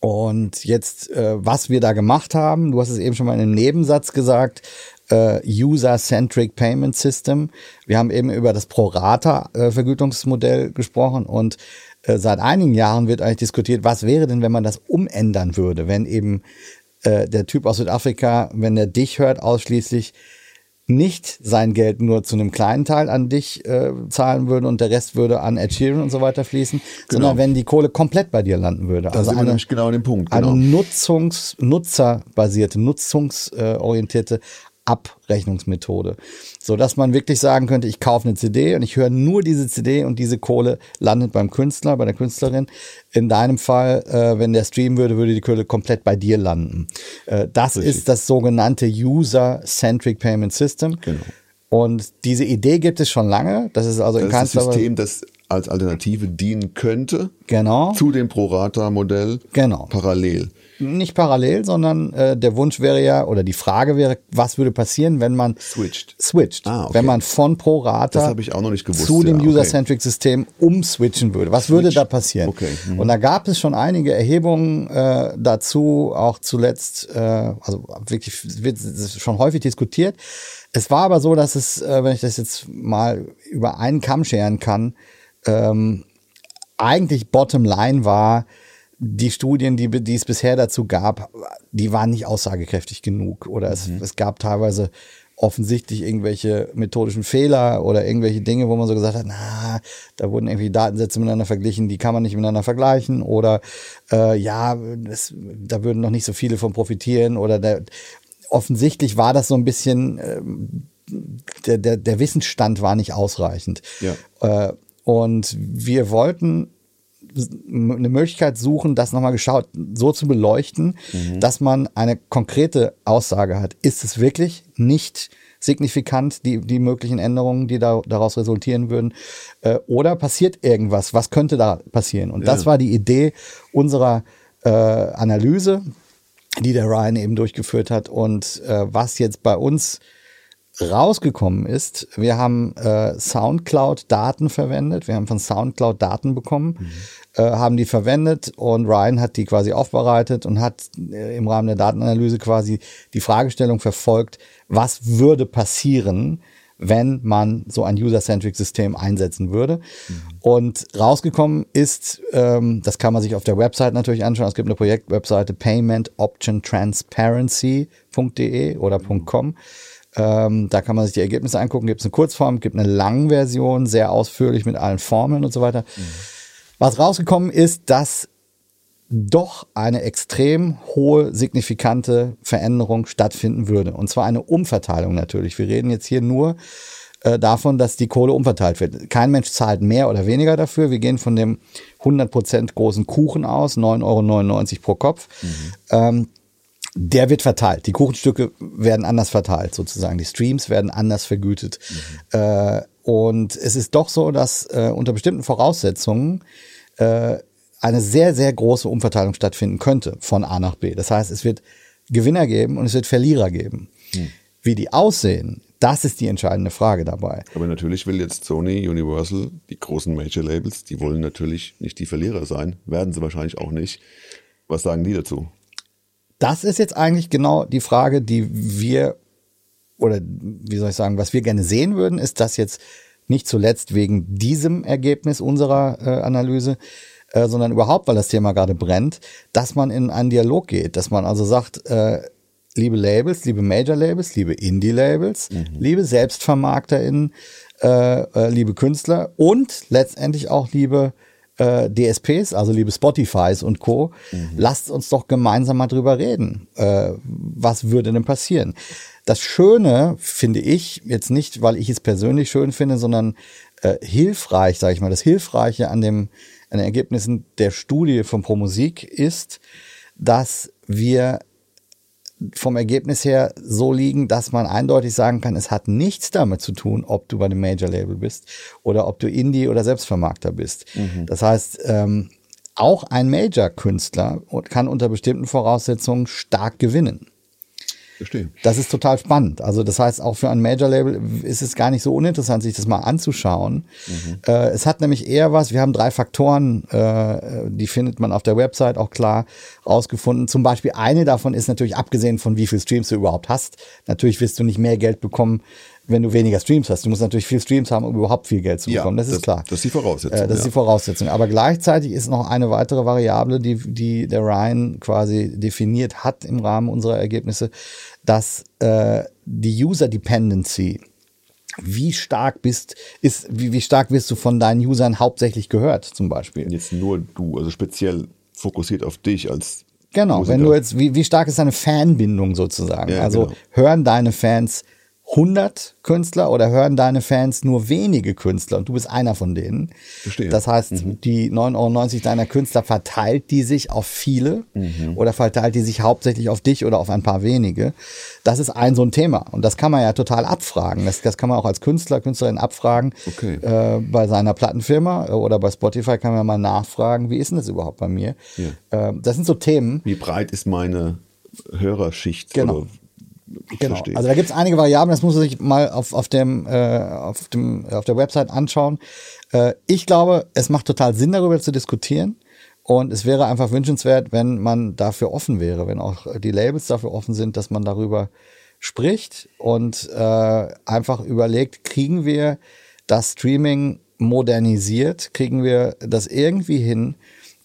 und jetzt, äh, was wir da gemacht haben, du hast es eben schon mal in einem Nebensatz gesagt, äh, User-Centric Payment System. Wir haben eben über das Pro-Rata-Vergütungsmodell gesprochen und äh, seit einigen Jahren wird eigentlich diskutiert, was wäre denn, wenn man das umändern würde, wenn eben äh, der Typ aus Südafrika, wenn er dich hört, ausschließlich nicht sein Geld nur zu einem kleinen Teil an dich äh, zahlen würde und der Rest würde an Ed Sheeran und so weiter fließen, genau. sondern wenn die Kohle komplett bei dir landen würde. Da also sind wir nämlich genau an dem Punkt. Genau. Eine Nutzungs-, nutzerbasierte, nutzungsorientierte Abrechnungsmethode. So dass man wirklich sagen könnte, ich kaufe eine CD und ich höre nur diese CD und diese Kohle landet beim Künstler, bei der Künstlerin. In deinem Fall, äh, wenn der streamen würde, würde die Kohle komplett bei dir landen. Äh, das Richtig. ist das sogenannte User-Centric Payment System. Genau. Und diese Idee gibt es schon lange. Das ist also das in das System, das als Alternative dienen könnte. Genau. Zu dem Pro-Rata-Modell. Genau. Parallel nicht parallel, sondern äh, der Wunsch wäre ja, oder die Frage wäre, was würde passieren, wenn man switcht. Switcht. Ah, okay. Wenn man von Pro Rata zu dem ja, User-Centric-System umswitchen würde. Was Switch. würde da passieren? Okay. Mhm. Und da gab es schon einige Erhebungen äh, dazu, auch zuletzt, äh, also wirklich wird schon häufig diskutiert. Es war aber so, dass es, äh, wenn ich das jetzt mal über einen Kamm scheren kann, ähm, eigentlich Bottom Line war, die Studien, die, die es bisher dazu gab, die waren nicht aussagekräftig genug. Oder es, mhm. es gab teilweise offensichtlich irgendwelche methodischen Fehler oder irgendwelche Dinge, wo man so gesagt hat, na, da wurden irgendwie Datensätze miteinander verglichen, die kann man nicht miteinander vergleichen oder äh, ja, das, da würden noch nicht so viele von profitieren oder der, offensichtlich war das so ein bisschen, ähm, der, der, der Wissensstand war nicht ausreichend. Ja. Äh, und wir wollten eine Möglichkeit suchen, das nochmal geschaut, so zu beleuchten, mhm. dass man eine konkrete Aussage hat. Ist es wirklich nicht signifikant, die, die möglichen Änderungen, die da, daraus resultieren würden? Äh, oder passiert irgendwas? Was könnte da passieren? Und ja. das war die Idee unserer äh, Analyse, die der Ryan eben durchgeführt hat. Und äh, was jetzt bei uns rausgekommen ist, wir haben äh, Soundcloud-Daten verwendet, wir haben von Soundcloud Daten bekommen, mhm. äh, haben die verwendet und Ryan hat die quasi aufbereitet und hat äh, im Rahmen der Datenanalyse quasi die Fragestellung verfolgt, was würde passieren, wenn man so ein User-Centric-System einsetzen würde. Mhm. Und rausgekommen ist, ähm, das kann man sich auf der Website natürlich anschauen, es gibt eine Projektwebseite paymentoptiontransparency.de oder .com. Ähm, da kann man sich die Ergebnisse angucken. Gibt es eine Kurzform, gibt eine Langversion, sehr ausführlich mit allen Formeln und so weiter. Mhm. Was rausgekommen ist, dass doch eine extrem hohe, signifikante Veränderung stattfinden würde. Und zwar eine Umverteilung natürlich. Wir reden jetzt hier nur äh, davon, dass die Kohle umverteilt wird. Kein Mensch zahlt mehr oder weniger dafür. Wir gehen von dem 100% großen Kuchen aus, 9,99 Euro pro Kopf. Mhm. Ähm, der wird verteilt. Die Kuchenstücke werden anders verteilt, sozusagen. Die Streams werden anders vergütet. Mhm. Äh, und es ist doch so, dass äh, unter bestimmten Voraussetzungen äh, eine sehr, sehr große Umverteilung stattfinden könnte von A nach B. Das heißt, es wird Gewinner geben und es wird Verlierer geben. Mhm. Wie die aussehen, das ist die entscheidende Frage dabei. Aber natürlich will jetzt Sony, Universal, die großen Major Labels, die wollen natürlich nicht die Verlierer sein, werden sie wahrscheinlich auch nicht. Was sagen die dazu? Das ist jetzt eigentlich genau die Frage, die wir, oder wie soll ich sagen, was wir gerne sehen würden, ist das jetzt nicht zuletzt wegen diesem Ergebnis unserer äh, Analyse, äh, sondern überhaupt, weil das Thema gerade brennt, dass man in einen Dialog geht, dass man also sagt, äh, liebe Labels, liebe Major-Labels, liebe Indie-Labels, mhm. liebe SelbstvermarkterInnen, äh, äh, liebe Künstler und letztendlich auch liebe äh, DSPs, also liebe Spotifys und Co., mhm. lasst uns doch gemeinsam mal drüber reden. Äh, was würde denn passieren? Das Schöne finde ich, jetzt nicht, weil ich es persönlich schön finde, sondern äh, hilfreich, sage ich mal, das Hilfreiche an, dem, an den Ergebnissen der Studie von ProMusik ist, dass wir vom Ergebnis her so liegen, dass man eindeutig sagen kann, es hat nichts damit zu tun, ob du bei einem Major-Label bist oder ob du Indie oder Selbstvermarkter bist. Mhm. Das heißt, ähm, auch ein Major-Künstler kann unter bestimmten Voraussetzungen stark gewinnen. Verstehe. Das ist total spannend. Also das heißt, auch für ein Major-Label ist es gar nicht so uninteressant, sich das mal anzuschauen. Mhm. Äh, es hat nämlich eher was, wir haben drei Faktoren, äh, die findet man auf der Website auch klar rausgefunden. Zum Beispiel eine davon ist natürlich, abgesehen von wie viel Streams du überhaupt hast, natürlich wirst du nicht mehr Geld bekommen, wenn du weniger Streams hast. Du musst natürlich viel Streams haben, um überhaupt viel Geld zu bekommen. Ja, das ist klar. Das ist die Voraussetzung. Äh, das ja. ist die Voraussetzung. Aber gleichzeitig ist noch eine weitere Variable, die, die der Ryan quasi definiert hat im Rahmen unserer Ergebnisse, dass äh, die User Dependency wie stark bist, ist, wie, wie stark wirst du von deinen Usern hauptsächlich gehört, zum Beispiel? Jetzt nur du, also speziell fokussiert auf dich als Genau, Musiker. wenn du jetzt, wie, wie stark ist deine Fanbindung sozusagen? Ja, also genau. hören deine Fans 100 Künstler oder hören deine Fans nur wenige Künstler und du bist einer von denen. Verstehe. Das heißt, mhm. die 9,90 Euro deiner Künstler verteilt die sich auf viele mhm. oder verteilt die sich hauptsächlich auf dich oder auf ein paar wenige. Das ist ein so ein Thema und das kann man ja total abfragen. Das, das kann man auch als Künstler, Künstlerin abfragen. Okay. Äh, bei seiner Plattenfirma oder bei Spotify kann man mal nachfragen, wie ist denn das überhaupt bei mir? Ja. Äh, das sind so Themen. Wie breit ist meine Hörerschicht? Genau. Genau. Verstehe. Also da gibt es einige Variablen, das muss man sich mal auf, auf, dem, äh, auf, dem, auf der Website anschauen. Äh, ich glaube, es macht total Sinn, darüber zu diskutieren. Und es wäre einfach wünschenswert, wenn man dafür offen wäre, wenn auch die Labels dafür offen sind, dass man darüber spricht und äh, einfach überlegt, kriegen wir das Streaming modernisiert, kriegen wir das irgendwie hin,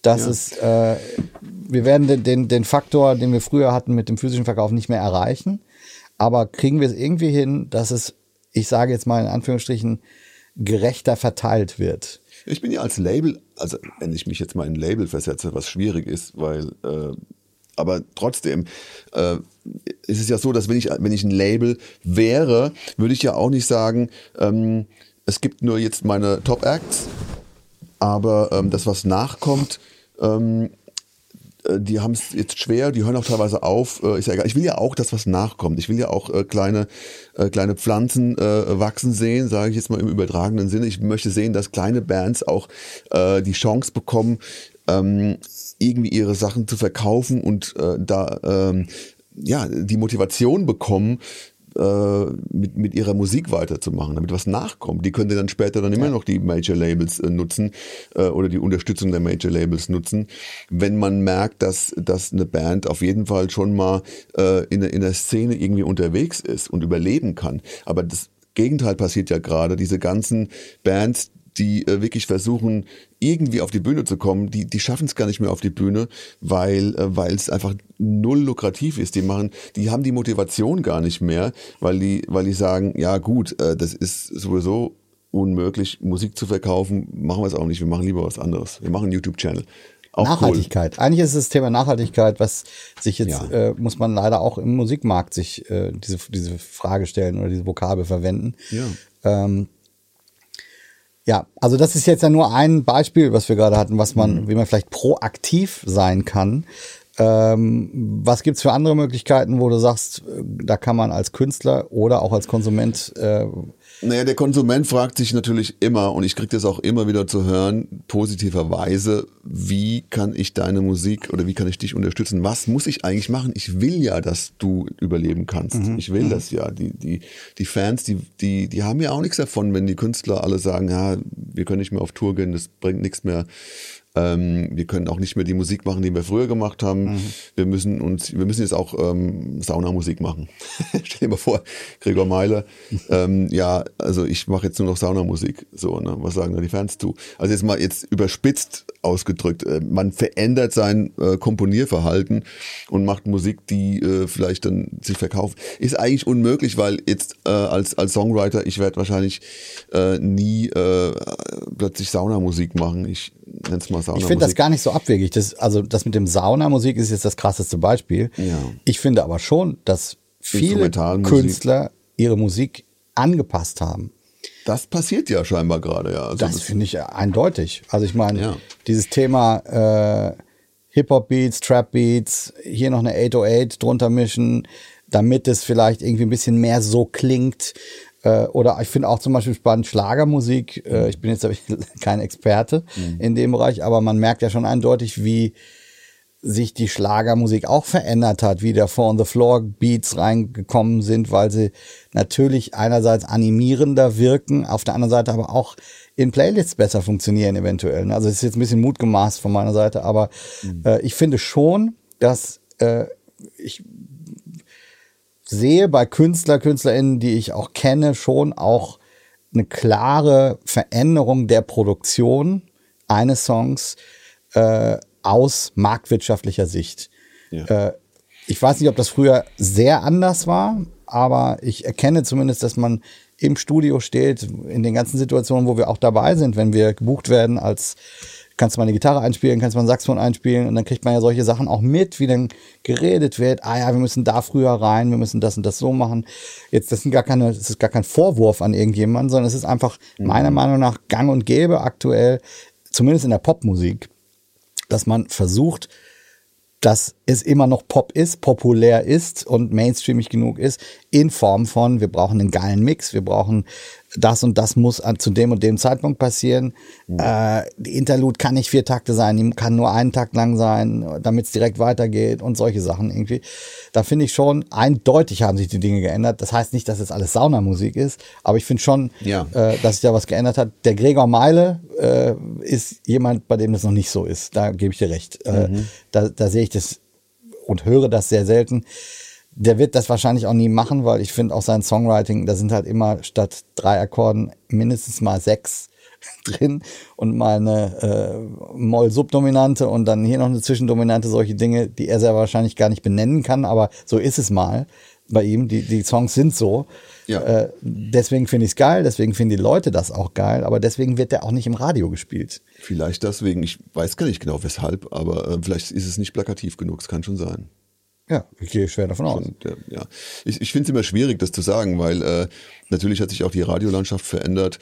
dass ja. es, äh, wir werden den, den, den Faktor, den wir früher hatten mit dem physischen Verkauf, nicht mehr erreichen. Aber kriegen wir es irgendwie hin, dass es, ich sage jetzt mal in Anführungsstrichen, gerechter verteilt wird? Ich bin ja als Label, also wenn ich mich jetzt mal in ein Label versetze, was schwierig ist, weil äh, aber trotzdem äh, ist es ja so, dass wenn ich, wenn ich ein Label wäre, würde ich ja auch nicht sagen, ähm, es gibt nur jetzt meine Top Acts, aber ähm, das, was nachkommt, ähm, äh, die haben es jetzt schwer, die hören auch teilweise auf. Äh, ist ja egal. Ich will ja auch, dass was nachkommt. Ich will ja auch äh, kleine, äh, kleine Pflanzen äh, wachsen sehen, sage ich jetzt mal im übertragenen Sinne. Ich möchte sehen, dass kleine Bands auch äh, die Chance bekommen, ähm, irgendwie ihre Sachen zu verkaufen und äh, da ähm, ja die Motivation bekommen, äh, mit, mit ihrer Musik weiterzumachen, damit was nachkommt. Die könnte dann später dann immer ja. noch die Major Labels äh, nutzen äh, oder die Unterstützung der Major Labels nutzen, wenn man merkt, dass, dass eine Band auf jeden Fall schon mal äh, in, in der Szene irgendwie unterwegs ist und überleben kann. Aber das Gegenteil passiert ja gerade. Diese ganzen Bands, die äh, wirklich versuchen, irgendwie auf die Bühne zu kommen, die, die schaffen es gar nicht mehr auf die Bühne, weil äh, weil es einfach null lukrativ ist. Die machen, die haben die Motivation gar nicht mehr, weil die, weil die sagen, ja gut, äh, das ist sowieso unmöglich, Musik zu verkaufen, machen wir es auch nicht, wir machen lieber was anderes. Wir machen einen YouTube-Channel. Nachhaltigkeit. Cool. Eigentlich ist das Thema Nachhaltigkeit, was sich jetzt, ja. äh, muss man leider auch im Musikmarkt sich äh, diese, diese Frage stellen oder diese Vokabel verwenden. Ja. Ähm, ja, also das ist jetzt ja nur ein Beispiel, was wir gerade hatten, was man, mhm. wie man vielleicht proaktiv sein kann. Ähm, was gibt's für andere Möglichkeiten, wo du sagst, äh, da kann man als Künstler oder auch als Konsument äh, naja, der Konsument fragt sich natürlich immer, und ich kriege das auch immer wieder zu hören, positiverweise, wie kann ich deine Musik oder wie kann ich dich unterstützen? Was muss ich eigentlich machen? Ich will ja, dass du überleben kannst. Mhm. Ich will mhm. das ja. Die, die, die Fans, die, die, die haben ja auch nichts davon, wenn die Künstler alle sagen, ja, wir können nicht mehr auf Tour gehen, das bringt nichts mehr. Ähm, wir können auch nicht mehr die Musik machen, die wir früher gemacht haben. Mhm. Wir müssen uns, wir müssen jetzt auch ähm, Saunamusik machen. [LAUGHS] Stell dir mal vor, Gregor Meile, [LAUGHS] ähm, ja, also ich mache jetzt nur noch Saunamusik. So, ne? Was sagen da die Fans zu? Also jetzt mal jetzt überspitzt ausgedrückt, äh, man verändert sein äh, Komponierverhalten und macht Musik, die äh, vielleicht dann sich verkauft. Ist eigentlich unmöglich, weil jetzt äh, als als Songwriter ich werde wahrscheinlich äh, nie äh, plötzlich Saunamusik machen. Ich nenn's mal Saunamusik. Ich finde das gar nicht so abwegig. Das, also das mit dem Saunamusik ist jetzt das krasseste Beispiel. Ja. Ich finde aber schon, dass viele Künstler ihre Musik angepasst haben. Das passiert ja scheinbar gerade, ja. Also das, das finde ich eindeutig. Also ich meine, ja. dieses Thema äh, Hip-Hop-Beats, Trap-Beats, hier noch eine 808 drunter mischen, damit es vielleicht irgendwie ein bisschen mehr so klingt. Äh, oder ich finde auch zum Beispiel spannend Schlagermusik. Äh, ich bin jetzt [LAUGHS] kein Experte mhm. in dem Bereich, aber man merkt ja schon eindeutig, wie sich die Schlagermusik auch verändert hat, wie da on the floor Beats reingekommen sind, weil sie natürlich einerseits animierender wirken, auf der anderen Seite aber auch in Playlists besser funktionieren eventuell. Also es ist jetzt ein bisschen Mut gemaßt von meiner Seite, aber mhm. äh, ich finde schon, dass äh, ich sehe bei Künstler, KünstlerInnen, die ich auch kenne, schon auch eine klare Veränderung der Produktion eines Songs äh, aus marktwirtschaftlicher Sicht. Ja. Äh, ich weiß nicht, ob das früher sehr anders war, aber ich erkenne zumindest, dass man im Studio steht, in den ganzen Situationen, wo wir auch dabei sind, wenn wir gebucht werden als kannst du mal eine Gitarre einspielen, kannst du mal ein Saxophon einspielen und dann kriegt man ja solche Sachen auch mit, wie dann geredet wird. Ah ja, wir müssen da früher rein, wir müssen das und das so machen. Jetzt, das sind gar keine, das ist gar kein Vorwurf an irgendjemanden, sondern es ist einfach mhm. meiner Meinung nach gang und gäbe aktuell, zumindest in der Popmusik, dass man versucht, dass es immer noch Pop ist, populär ist und mainstreamig genug ist, in Form von, wir brauchen einen geilen Mix, wir brauchen das und das muss zu dem und dem Zeitpunkt passieren. Mhm. Äh, die Interlude kann nicht vier Takte sein, die kann nur einen Takt lang sein, damit es direkt weitergeht und solche Sachen irgendwie. Da finde ich schon, eindeutig haben sich die Dinge geändert. Das heißt nicht, dass es alles Saunamusik ist, aber ich finde schon, ja. äh, dass sich da was geändert hat. Der Gregor Meile äh, ist jemand, bei dem das noch nicht so ist. Da gebe ich dir recht. Äh, mhm. da, da sehe ich das und höre das sehr selten der wird das wahrscheinlich auch nie machen, weil ich finde auch sein Songwriting, da sind halt immer statt drei Akkorden mindestens mal sechs [LAUGHS] drin und mal eine äh, Moll-Subdominante und dann hier noch eine Zwischendominante, solche Dinge, die er sehr wahrscheinlich gar nicht benennen kann, aber so ist es mal. bei ihm. Die, die Songs sind so. Ja. Äh, deswegen finde ich es geil, deswegen finden die Leute das auch geil, aber deswegen wird der auch nicht im Radio gespielt. Vielleicht deswegen, ich weiß gar nicht genau weshalb, aber äh, vielleicht ist es nicht plakativ genug, es kann schon sein. Ja, ich gehe schwer davon aus. Und, ja. Ich, ich finde es immer schwierig, das zu sagen, weil äh, natürlich hat sich auch die Radiolandschaft verändert.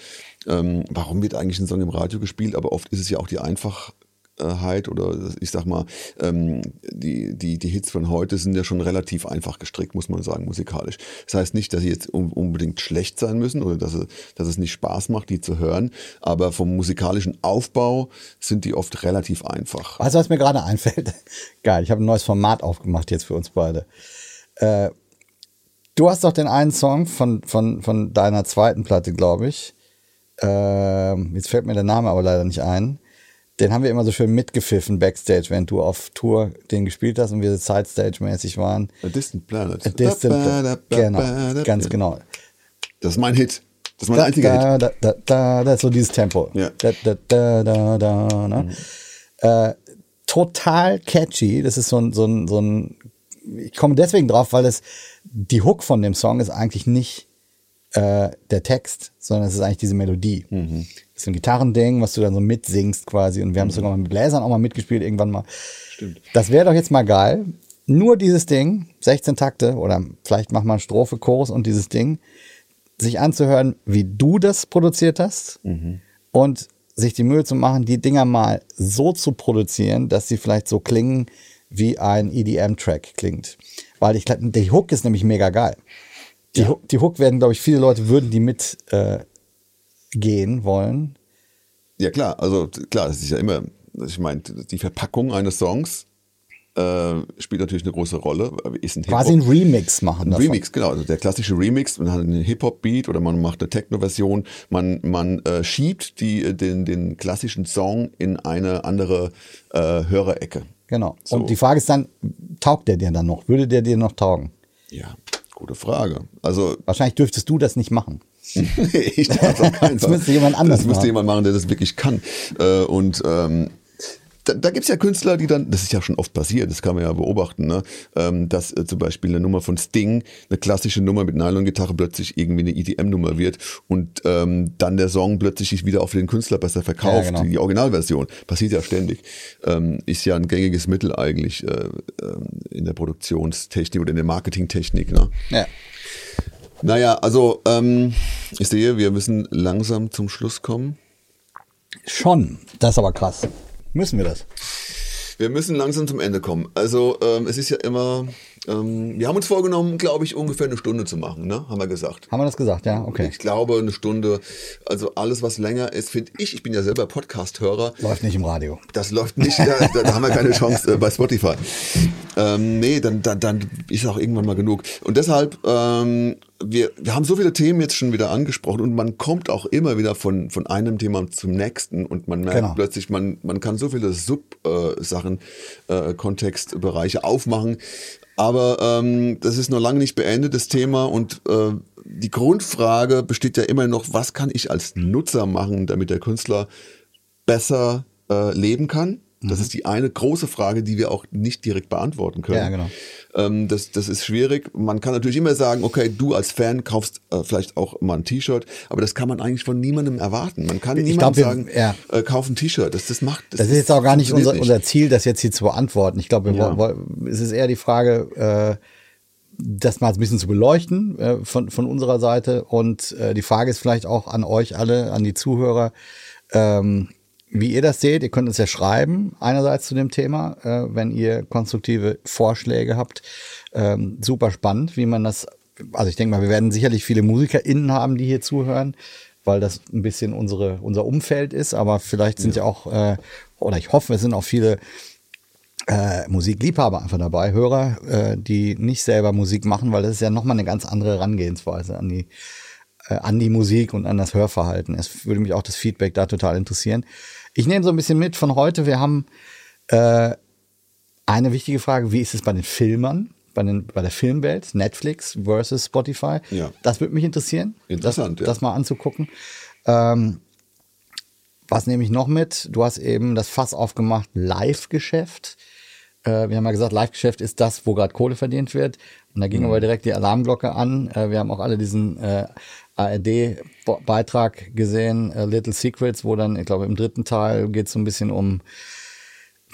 Ähm, warum wird eigentlich ein Song im Radio gespielt? Aber oft ist es ja auch die Einfachheit oder ich sag mal, ähm, die, die, die Hits von heute sind ja schon relativ einfach gestrickt, muss man sagen, musikalisch. Das heißt nicht, dass sie jetzt un unbedingt schlecht sein müssen oder dass, es- dass es nicht Spaß macht, die zu hören, aber vom musikalischen Aufbau sind die oft relativ einfach. Du, was mir gerade [LAUGHS] einfällt? Geil, ich habe ein neues Format aufgemacht jetzt für uns beide. Äh, du hast doch den einen Song von, von, von deiner zweiten Platte, glaube ich. Ähm, jetzt fällt mir der Name aber leider nicht ein. Den haben wir immer so schön mitgepfiffen backstage, wenn du auf Tour den gespielt hast und wir Side-Stage-mäßig waren. A Distant Planet. A Distant, genau, ganz genau. Das ist mein Hit. Das ist mein einziger Hit. da, da, da, da, das ist so dieses Tempo. Ja. Da, da, da, da, da, ne? äh, total catchy. Das ist so ein, so ein, so ein, ich komme deswegen drauf, weil das, die Hook von dem Song ist eigentlich nicht äh, der Text, sondern es ist eigentlich diese Melodie. Mhm. So ein Gitarrending, was du dann so mitsingst quasi. Und wir haben es sogar mal mit Bläsern auch mal mitgespielt irgendwann mal. Stimmt. Das wäre doch jetzt mal geil. Nur dieses Ding, 16 Takte oder vielleicht mach mal Strophe, Chorus und dieses Ding, sich anzuhören, wie du das produziert hast und sich die Mühe zu machen, die Dinger mal so zu produzieren, dass sie vielleicht so klingen, wie ein EDM-Track klingt. Weil ich glaube, die Hook ist nämlich mega geil. Die, Hook, die Hook werden, glaube ich, viele Leute würden die mit äh, gehen wollen. Ja klar, also klar, das ist ja immer, ich meine, die Verpackung eines Songs äh, spielt natürlich eine große Rolle. Ist ein Quasi ein Remix machen. Ein davon. Remix, genau. Also der klassische Remix, man hat einen Hip-Hop-Beat oder man macht eine Techno-Version. Man, man äh, schiebt die, äh, den, den klassischen Song in eine andere äh, Hörerecke. Genau. So. Und die Frage ist dann, taugt der dir dann noch? Würde der dir noch taugen? Ja, gute Frage. Also Wahrscheinlich dürftest du das nicht machen. [LAUGHS] ich darf auf keinen Das Fall. müsste jemand anders Das müsste machen. jemand machen, der das wirklich kann. Äh, und ähm, da, da gibt es ja Künstler, die dann, das ist ja schon oft passiert, das kann man ja beobachten, ne? ähm, dass äh, zum Beispiel eine Nummer von Sting, eine klassische Nummer mit Nylon-Gitarre plötzlich irgendwie eine EDM-Nummer wird und ähm, dann der Song plötzlich sich wieder auf den Künstler besser verkauft, Ja, genau. die Originalversion. Passiert ja ständig. Ähm, ist ja ein gängiges Mittel eigentlich äh, ähm, in der Produktionstechnik oder in der Marketingtechnik. Ne? Ja. Naja, also ähm, ich sehe, wir müssen langsam zum Schluss kommen. Schon. Das ist aber krass. Müssen wir das? Wir müssen langsam zum Ende kommen. Also ähm, es ist ja immer, ähm, wir haben uns vorgenommen, glaube ich, ungefähr eine Stunde zu machen, ne? haben wir gesagt. Haben wir das gesagt? Ja, okay. Ich glaube, eine Stunde, also alles, was länger ist, finde ich, ich bin ja selber Podcast-Hörer, Läuft nicht im Radio. das läuft nicht, da, da, haben wir keine Chance äh, bei Spotify. Ähm, nee, dann, dann, dann ist auch irgendwann mal genug. Und deshalb, ähm, wir, wir haben so viele Themen jetzt schon wieder angesprochen und man kommt auch immer wieder von, von einem Thema zum nächsten und man merkt Genau. plötzlich, man, man kann so viele Sub-Sachen, äh, Kontextbereiche aufmachen. Aber ähm, das ist noch lange nicht beendet, das Thema. Und äh, die Grundfrage besteht ja immer noch, was kann ich als Nutzer machen, damit der Künstler besser äh, leben kann? Das ist die eine große Frage, die wir auch nicht direkt beantworten können. Ja, genau. Ähm, das, das ist schwierig. Man kann natürlich immer sagen, okay, du als Fan kaufst äh, vielleicht auch mal ein T-Shirt, aber das kann man eigentlich von niemandem erwarten. Man kann niemandem glaub, wir- sagen, ja. äh, kauf ein T-Shirt. Das, das macht. Das ist jetzt auch gar nicht unser, unser Ziel, das jetzt hier zu beantworten. Ich glaube, wir Ja. es ist eher die Frage, äh, das mal ein bisschen zu beleuchten äh, von, von unserer Seite. Und äh, die Frage ist vielleicht auch an euch alle, an die Zuhörer, ähm, wie ihr das seht. Ihr könnt uns ja schreiben, einerseits zu dem Thema, äh, wenn ihr konstruktive Vorschläge habt. Ähm, super spannend, wie man das, also ich denke mal, wir werden sicherlich viele MusikerInnen haben, die hier zuhören, weil das ein bisschen unsere, unser Umfeld ist, aber vielleicht sind ja, auch, äh, oder ich hoffe, es sind auch viele äh, Musikliebhaber einfach dabei, Hörer, äh, die nicht selber Musik machen, weil das ist ja nochmal eine ganz andere Herangehensweise an die, äh, an die Musik und an das Hörverhalten. Es würde mich auch das Feedback da total interessieren. Ich nehme so ein bisschen mit von heute. Wir haben äh, eine wichtige Frage, wie ist es bei den Filmern, bei, den, bei der Filmwelt, Netflix versus Spotify? Ja. Das würde mich interessieren, Interessant, das, ja. das mal anzugucken. Ähm, was nehme ich noch mit? Du hast eben das Fass aufgemacht, Live-Geschäft. Äh, wir haben ja gesagt, Live-Geschäft ist das, wo gerade Kohle verdient wird. Und da ging aber direkt die Alarmglocke an. Äh, wir haben auch alle diesen äh, ARD-Beitrag gesehen, äh, Little Secrets, wo dann, ich glaube, im dritten Teil geht es so ein bisschen um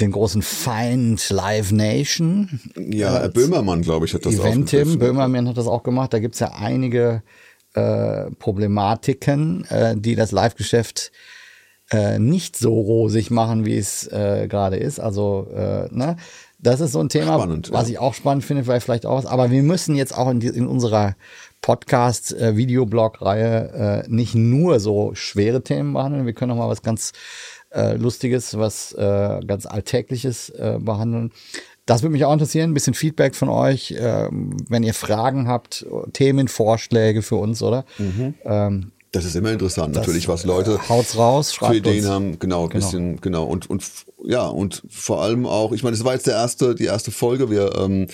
den großen Feind Live Nation. Ja, äh, Böhmermann, glaube ich, hat das Eventim, Böhmermann hat das auch gemacht. Da gibt's ja einige äh, Problematiken, äh, die das Live-Geschäft äh, nicht so rosig machen, wie es äh, gerade ist. Also, ne? Das ist so ein Thema, spannend, was ja. ich auch spannend finde, weil vielleicht auch was. Aber wir müssen jetzt auch in, die, in unserer Podcast, äh, nicht nur so schwere Themen behandeln. Wir können auch mal was ganz äh, Lustiges, was äh, ganz Alltägliches äh, behandeln. Das würde mich auch interessieren, ein bisschen Feedback von euch, ähm, wenn ihr Fragen habt, Themenvorschläge für uns, oder? Mhm. Ähm, das ist immer interessant, natürlich, was Leute äh, haut's raus, für Ideen uns. haben. Genau, ein genau. bisschen, genau. Und, und ja, und vor allem auch, ich meine, das war jetzt der erste, die erste Folge. Wir ähm,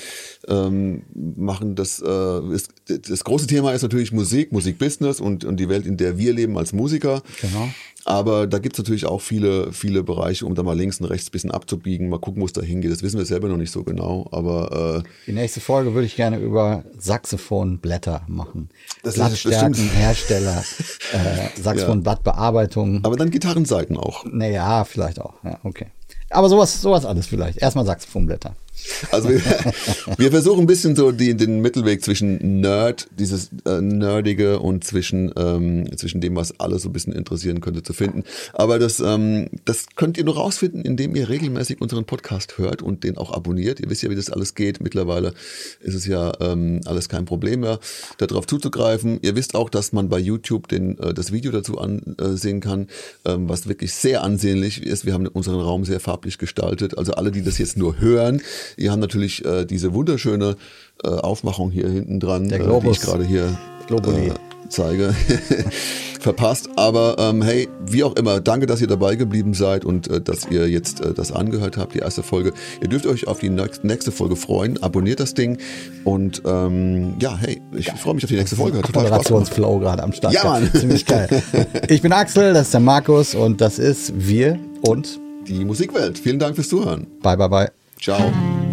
ähm, machen das, äh, ist, das große Thema ist natürlich Musik, Musikbusiness und, und die Welt, in der wir leben als Musiker. Genau. Aber da gibt's natürlich auch viele, viele Bereiche, um da mal links und rechts ein bisschen abzubiegen, mal gucken, wo es da hingeht. Das wissen wir selber noch nicht so genau. Aber äh, die nächste Folge würde ich gerne über Saxophonblätter machen. Das Blattstärken, Hersteller, [LAUGHS] äh, Saxophonblattbearbeitung. Aber dann Gitarrenseiten auch. Naja, vielleicht auch. Ja, okay. Aber sowas, sowas alles vielleicht. Erstmal Saxophonblätter. Also wir, [LAUGHS] wir, versuchen ein bisschen so die, den Mittelweg zwischen Nerd, dieses äh, Nerdige und zwischen, ähm, zwischen dem, was alle so ein bisschen interessieren könnte, zu finden. Aber das, ähm, das könnt ihr nur rausfinden, indem ihr regelmäßig unseren Podcast hört und den auch abonniert. Ihr wisst ja, wie das alles geht. Mittlerweile ist es ja ähm, alles kein Problem mehr, darauf zuzugreifen. Ihr wisst auch, dass man bei YouTube den, äh, das Video dazu ansehen kann, ähm, was wirklich sehr ansehnlich ist. Wir haben unseren Raum sehr farblich gestaltet. Also alle, die das jetzt nur hören, Ihr habt natürlich äh, diese wunderschöne äh, Aufmachung hier hinten dran, äh, die ich gerade hier äh, zeige. [LAUGHS] verpasst. Aber ähm, hey, wie auch immer, danke, dass ihr dabei geblieben seid und äh, dass ihr jetzt äh, das angehört habt, die erste Folge. Ihr dürft euch auf die nächste Folge freuen. Abonniert das Ding und ähm, ja, hey, ich freue mich auf die nächste Folge. Total Moderationsflow gerade am Start. Ja, Mann. Ziemlich geil. [LAUGHS] Ich bin Axel, das ist der Markus und das ist wir und die Musikwelt. Vielen Dank fürs Zuhören. Bye, bye, bye. Ciao.